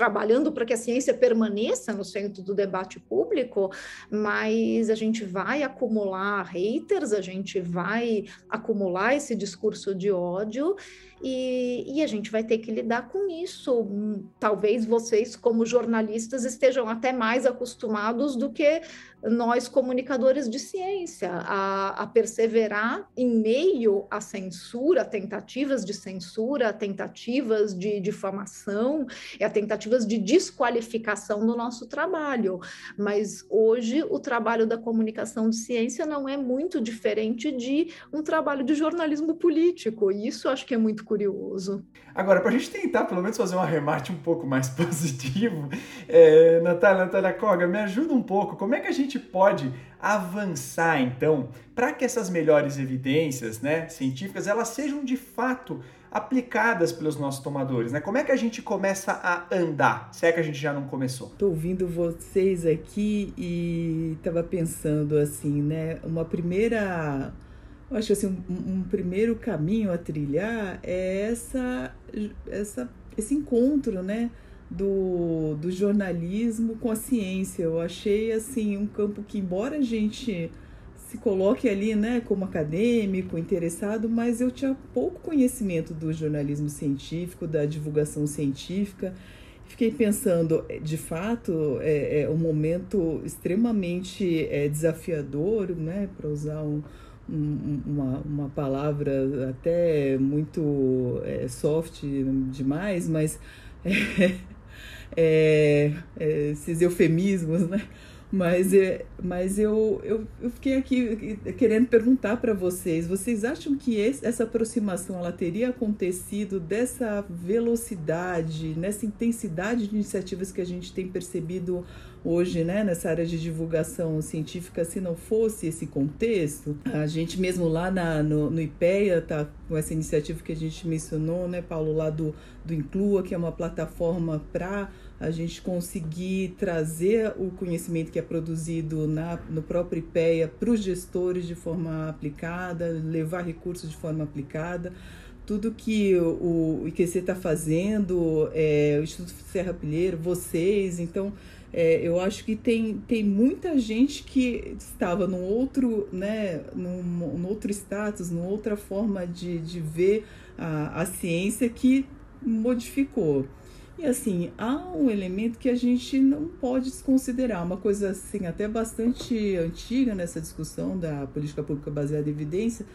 trabalhando para que a ciência permaneça no centro do debate público, mas a gente vai acumular haters, a gente vai acumular esse discurso de ódio e, e, a gente vai ter que lidar com isso. Talvez vocês, como jornalistas, estejam até mais acostumados do que nós, comunicadores de ciência, a, a perseverar em meio à censura, tentativas de censura, tentativas de difamação, e a tentativas de desqualificação do nosso trabalho. Mas hoje o trabalho da comunicação de ciência não é muito diferente de um trabalho de jornalismo político, e isso acho que é muito curioso. Agora, para a gente tentar pelo menos fazer um arremate um pouco mais (laughs) positivo, é, Natália, Natália Koga, me ajuda um pouco. Como é que a gente pode avançar, então, para que essas melhores evidências né, científicas elas sejam de fato aplicadas pelos nossos tomadores, né? Como é que a gente começa a andar, se é que a gente já não começou? Estou ouvindo vocês aqui e estava pensando assim, né? Uma primeira eu acho assim, um, um, primeiro caminho a trilhar é essa, essa, esse encontro, né? Do, do jornalismo com a ciência. Eu achei assim um campo que, embora a gente se coloque ali, né, como acadêmico, interessado, mas eu tinha pouco conhecimento do jornalismo científico, da divulgação científica. Fiquei pensando, de fato, é, é um momento extremamente é, desafiador, né, para usar um, uma, uma palavra até muito é, soft demais, mas é, (laughs) é, é, esses eufemismos, né? Mas, é, mas eu, eu, eu fiquei aqui querendo perguntar para vocês: vocês acham que esse, essa aproximação ela teria acontecido dessa velocidade, nessa intensidade de iniciativas que a gente tem percebido hoje, né, nessa área de divulgação científica, se não fosse esse contexto? A gente mesmo lá na, no, no IPEA tá com essa iniciativa que a gente mencionou, né, Paulo, lá do, do Inclua, que é uma plataforma para a gente conseguir trazer o conhecimento que é produzido na, no próprio IPEA para os gestores de forma aplicada, levar recursos de forma aplicada. Tudo que o, IQC está fazendo, é, o Instituto Serra Pilheiro, vocês, então é, eu acho que tem, tem muita gente que estava num outro, né, num, num outro status, numa outra forma de, de ver a, a ciência que modificou. E assim, há um elemento que a gente não pode desconsiderar, uma coisa assim até bastante antiga nessa discussão da política pública baseada em evidência,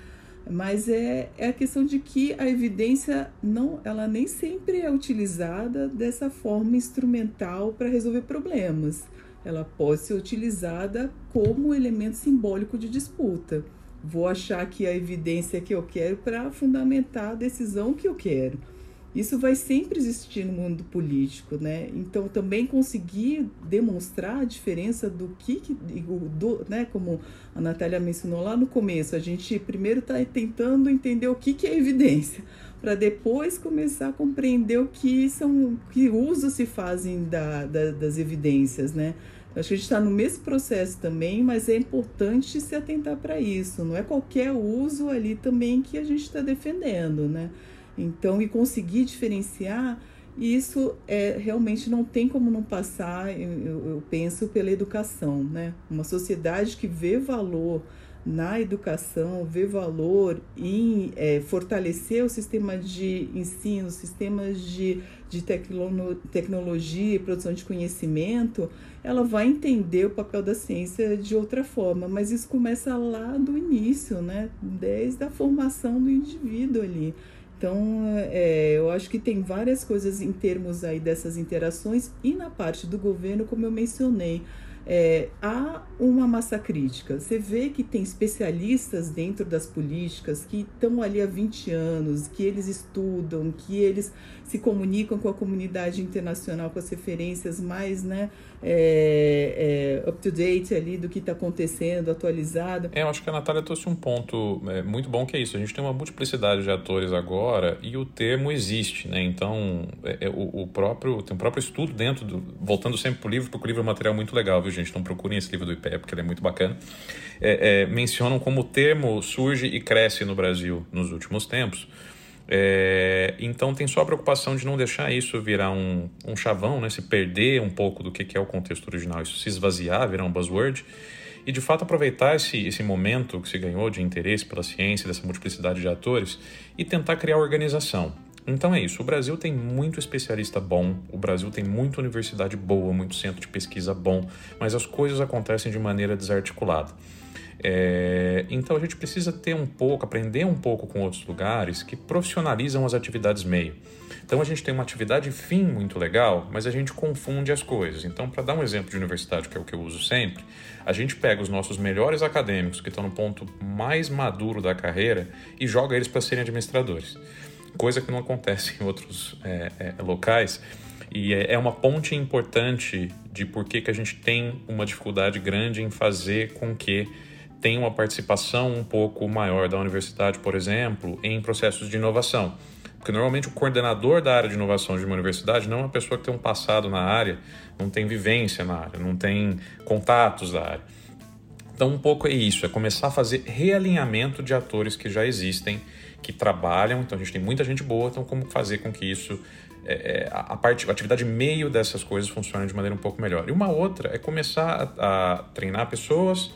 mas é, é a questão de que a evidência não, ela nem sempre é utilizada dessa forma instrumental para resolver problemas. Ela pode ser utilizada como elemento simbólico de disputa. Vou achar que a evidência que eu quero para fundamentar a decisão que eu quero. Isso vai sempre existir no mundo político, né? Então também conseguir demonstrar a diferença do que, do, né? Como a Natália mencionou lá no começo, a gente primeiro está tentando entender o que, que é evidência, para depois começar a compreender o que são, que uso se fazem da, da, das evidências, né? Acho que a gente está no mesmo processo também, mas é importante se atentar para isso. Não é qualquer uso ali também que a gente está defendendo, né? Então, e conseguir diferenciar, isso é, realmente não tem como não passar, eu, eu penso, pela educação. Né? Uma sociedade que vê valor na educação, vê valor em é, fortalecer o sistema de ensino, sistemas de, de tecno, tecnologia e produção de conhecimento, ela vai entender o papel da ciência de outra forma. Mas isso começa lá do início, né? desde a formação do indivíduo ali. Então, é, eu acho que tem várias coisas em termos aí dessas interações e na parte do governo, como eu mencionei, é, há uma massa crítica. Você vê que tem especialistas dentro das políticas que estão ali há 20 anos, que eles estudam, que eles se comunicam com a comunidade internacional, com as referências mais né, é, é, up-to-date ali do que está acontecendo, atualizado. É, eu acho que a Natália trouxe um ponto é, muito bom que é isso. A gente tem uma multiplicidade de atores agora e o termo existe, né? Então, é, é, o, o, próprio, tem um próprio estudo dentro do... Voltando sempre para o livro, porque o livro é um material muito legal, viu, gente? Então procurem esse livro do IPE, porque ele é muito bacana. É, mencionam como o termo surge e cresce no Brasil nos últimos tempos É, então tem só a preocupação de não deixar isso virar um, um chavão, né? se perder um pouco do que é o contexto original, isso se esvaziar, virar um buzzword, e de fato aproveitar esse, esse momento que se ganhou de interesse pela ciência, dessa multiplicidade de atores, e tentar criar organização. Então é isso, o Brasil tem muito especialista bom, o Brasil tem muita universidade boa, muito centro de pesquisa bom, mas as coisas acontecem de maneira desarticulada. É, então a gente precisa ter um pouco, aprender um pouco com outros lugares que profissionalizam as atividades meio. Então a gente tem uma atividade fim muito legal, mas a gente confunde as coisas. Então, para dar um exemplo de universidade, que é o que eu uso sempre, a gente pega os nossos melhores acadêmicos que estão no ponto mais maduro da carreira e joga eles para serem administradores. Coisa que não acontece em outros é, é, locais. E é, é uma ponte importante de por que, que a gente tem uma dificuldade grande em fazer com que tem uma participação um pouco maior da universidade, por exemplo, em processos de inovação. Porque normalmente o coordenador da área de inovação de uma universidade não é uma pessoa que tem um passado na área, não tem vivência na área, não tem contatos da área. Então, um pouco é isso, é começar a fazer realinhamento de atores que já existem, que trabalham. Então, a gente tem muita gente boa, então, como fazer com que isso, é, é a, parte, a atividade meio dessas coisas funcione de maneira um pouco melhor. E uma outra é começar a, a treinar pessoas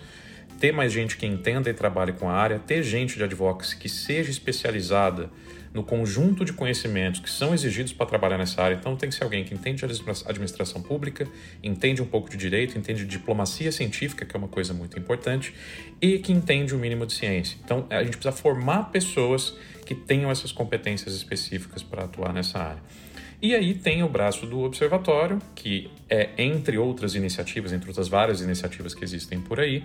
ter mais gente que entenda e trabalhe com a área, ter gente de advocacy que seja especializada no conjunto de conhecimentos que são exigidos para trabalhar nessa área. Então, tem que ser alguém que entende administração pública, entende um pouco de direito, entende de diplomacia científica, que é uma coisa muito importante, e que entende o mínimo de ciência. Então, a gente precisa formar pessoas que tenham essas competências específicas para atuar nessa área. E aí tem o braço do observatório, que é, entre outras iniciativas, entre outras várias iniciativas que existem por aí,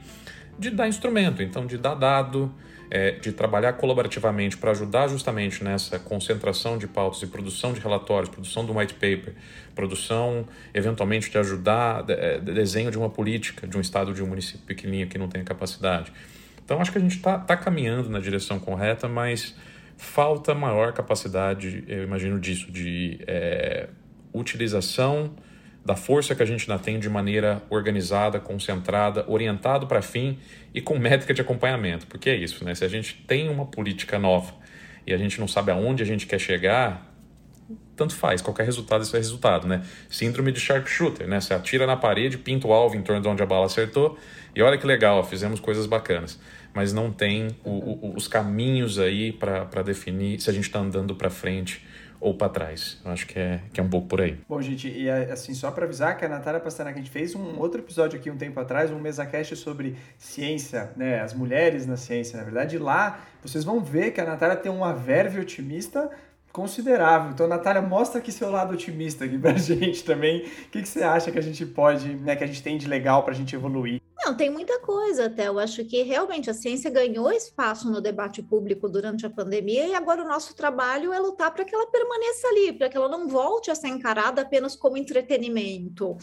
de dar instrumento, então de dar dado, é, de trabalhar colaborativamente para ajudar justamente nessa concentração de pautas e produção de relatórios, produção do white paper, produção eventualmente de ajudar é, desenho de uma política de um estado de um município pequenininho que não tem capacidade. Então acho que a gente está tá caminhando na direção correta, mas falta maior capacidade, eu imagino disso, de é, utilização da força que a gente ainda tem de maneira organizada, concentrada, orientado para fim e com métrica de acompanhamento. Porque é isso, né? Se a gente tem uma política nova e a gente não sabe aonde a gente quer chegar, tanto faz, qualquer resultado isso é resultado, né? Síndrome de sharpshooter, né? Você atira na parede, pinta o alvo em torno de onde a bala acertou e olha que legal, fizemos coisas bacanas. Mas não tem o, o, os caminhos aí para definir se a gente está andando para frente ou para trás. Eu acho que é, que é um pouco por aí. Bom, gente, e assim, só para avisar que a Natália Pasternak, a gente fez um outro episódio aqui um tempo atrás, um MesaCast sobre ciência, né, as mulheres na ciência, na verdade, e lá vocês vão ver que a Natália tem uma verve otimista considerável. Então, Natália, mostra aqui seu lado otimista aqui pra (laughs) gente também. O que, que você acha que a gente pode, né, que a gente tem de legal pra gente evoluir? Não, tem muita coisa até. Eu acho que realmente a ciência ganhou espaço no debate público durante a pandemia e agora o nosso trabalho é lutar para que ela permaneça ali, para que ela não volte a ser encarada apenas como entretenimento.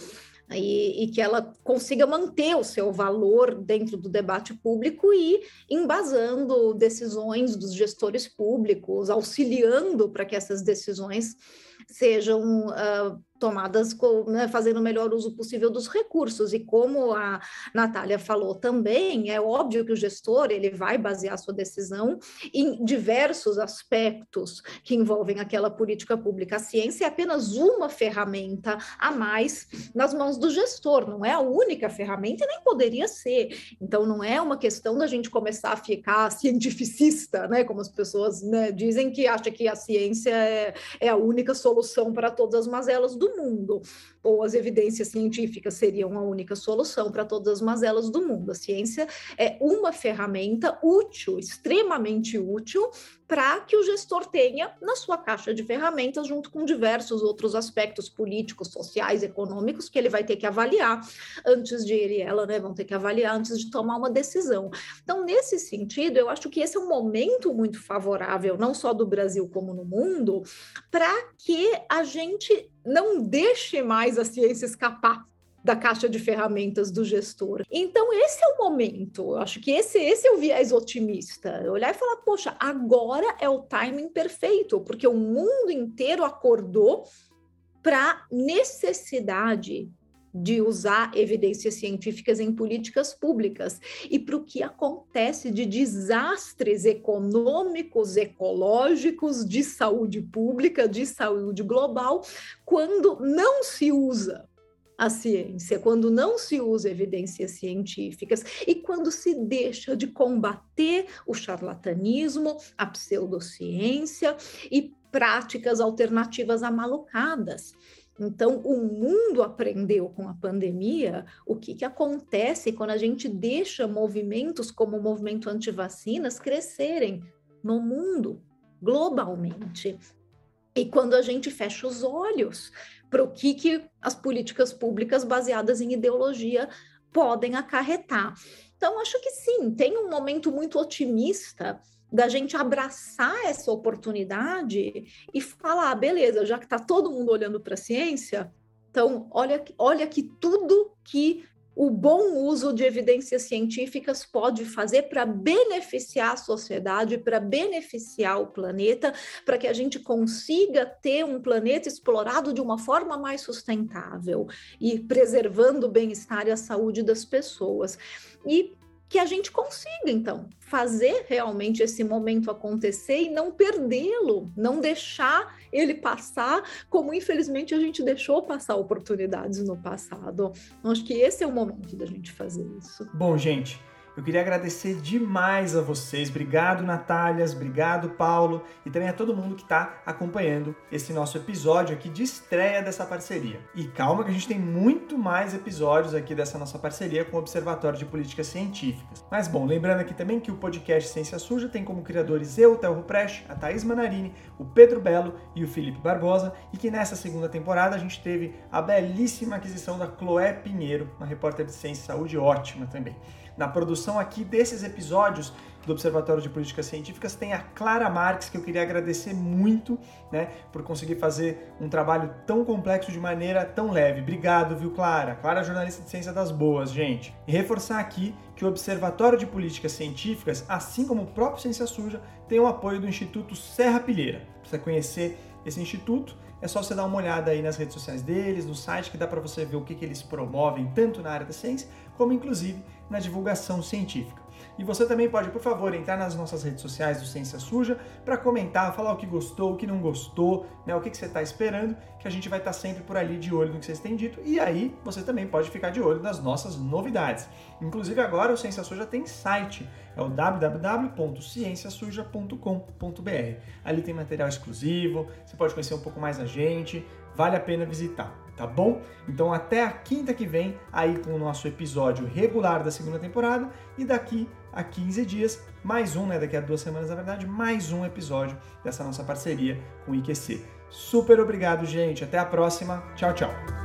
E, e, que ela consiga manter o seu valor dentro do debate público e embasando decisões dos gestores públicos, auxiliando para que essas decisões sejam uh, tomadas com, né, fazendo o melhor uso possível dos recursos. E como a Natália falou também, é óbvio que o gestor ele vai basear sua decisão em diversos aspectos que envolvem aquela política pública. A ciência é apenas uma ferramenta a mais nas mãos do gestor, não é a única ferramenta e nem poderia ser. Então, não é uma questão da gente começar a ficar cientificista, né, como as pessoas né, dizem que acha que a ciência é, é a única solução para todas as mazelas do mundo, ou as evidências científicas seriam a única solução para todas as mazelas do mundo. A ciência é uma ferramenta útil, extremamente útil, para que o gestor tenha na sua caixa de ferramentas, junto com diversos outros aspectos políticos, sociais, econômicos, que ele vai ter que avaliar antes de ele e ela né, vão ter que avaliar antes de tomar uma decisão. Então, nesse sentido, eu acho que esse é um momento muito favorável, não só do Brasil como no mundo, para que a gente não deixe mais a ciência escapar da caixa de ferramentas do gestor. Então, esse é o momento. Eu acho que esse, esse é o viés otimista. Olhar e falar, poxa, agora é o timing perfeito, porque o mundo inteiro acordou para necessidade de usar evidências científicas em políticas públicas e para o que acontece de desastres econômicos, ecológicos, de saúde pública, de saúde global, quando não se usa a ciência, quando não se usa evidências científicas e quando se deixa de combater o charlatanismo, a pseudociência e práticas alternativas amalucadas. Então, o mundo aprendeu com a pandemia o que, que acontece quando a gente deixa movimentos como o movimento anti-vacinas crescerem no mundo, globalmente. E quando a gente fecha os olhos para o que, que as políticas públicas baseadas em ideologia podem acarretar. Então, acho que sim, tem um momento muito otimista da gente abraçar essa oportunidade e falar, ah, beleza, já que está todo mundo olhando para a ciência, então olha, olha que tudo que o bom uso de evidências científicas pode fazer para beneficiar a sociedade, para beneficiar o planeta, para que a gente consiga ter um planeta explorado de uma forma mais sustentável e preservando o bem-estar e a saúde das pessoas. E que a gente consiga, então, fazer realmente esse momento acontecer e não perdê-lo, não deixar ele passar, como infelizmente a gente deixou passar oportunidades no passado. Acho que esse é o momento da gente fazer isso. Bom, gente. Eu queria agradecer demais a vocês. Obrigado, Natálias. Obrigado, Paulo. E também a todo mundo que está acompanhando esse nosso episódio aqui de estreia dessa parceria. E calma que a gente tem muito mais episódios aqui dessa nossa parceria com o Observatório de Políticas Científicas. Mas bom, lembrando aqui também que o podcast Ciência Suja tem como criadores eu, Théo Preste, a Thaís Manarini, o Pedro Belo e o Felipe Barbosa. E que nessa segunda temporada a gente teve a belíssima aquisição da Chloé Pinheiro, uma repórter de ciência e saúde ótima também. Na produção aqui desses episódios do Observatório de Políticas Científicas tem a Clara Marques, que eu queria agradecer muito, né, por conseguir fazer um trabalho tão complexo de maneira tão leve. Obrigado, viu, Clara? Clara é jornalista de ciência das boas, gente. E reforçar aqui que o Observatório de Políticas Científicas, assim como o próprio Ciência Suja, tem o apoio do Instituto Serra Pilheira. Para conhecer esse instituto, é só você dar uma olhada aí nas redes sociais deles, no site, que dá para você ver o que, que eles promovem, tanto na área da ciência, como inclusive na divulgação científica. E você também pode, por favor, entrar nas nossas redes sociais do Ciência Suja para comentar, falar o que gostou, o que não gostou, né, o que, que você está esperando, que a gente vai estar tá sempre por ali de olho no que vocês têm dito. E aí você também pode ficar de olho nas nossas novidades. Inclusive agora o Ciência Suja tem site, é o www.cienciasuja.com.br. Ali tem material exclusivo, você pode conhecer um pouco mais a gente, vale a pena visitar tá bom? Então até a quinta que vem, aí com o nosso episódio regular da segunda temporada, e daqui a 15 dias, mais um, né? Daqui a duas semanas, na verdade, mais um episódio dessa nossa parceria com o IQC. Super obrigado, gente. Até a próxima. Tchau, tchau.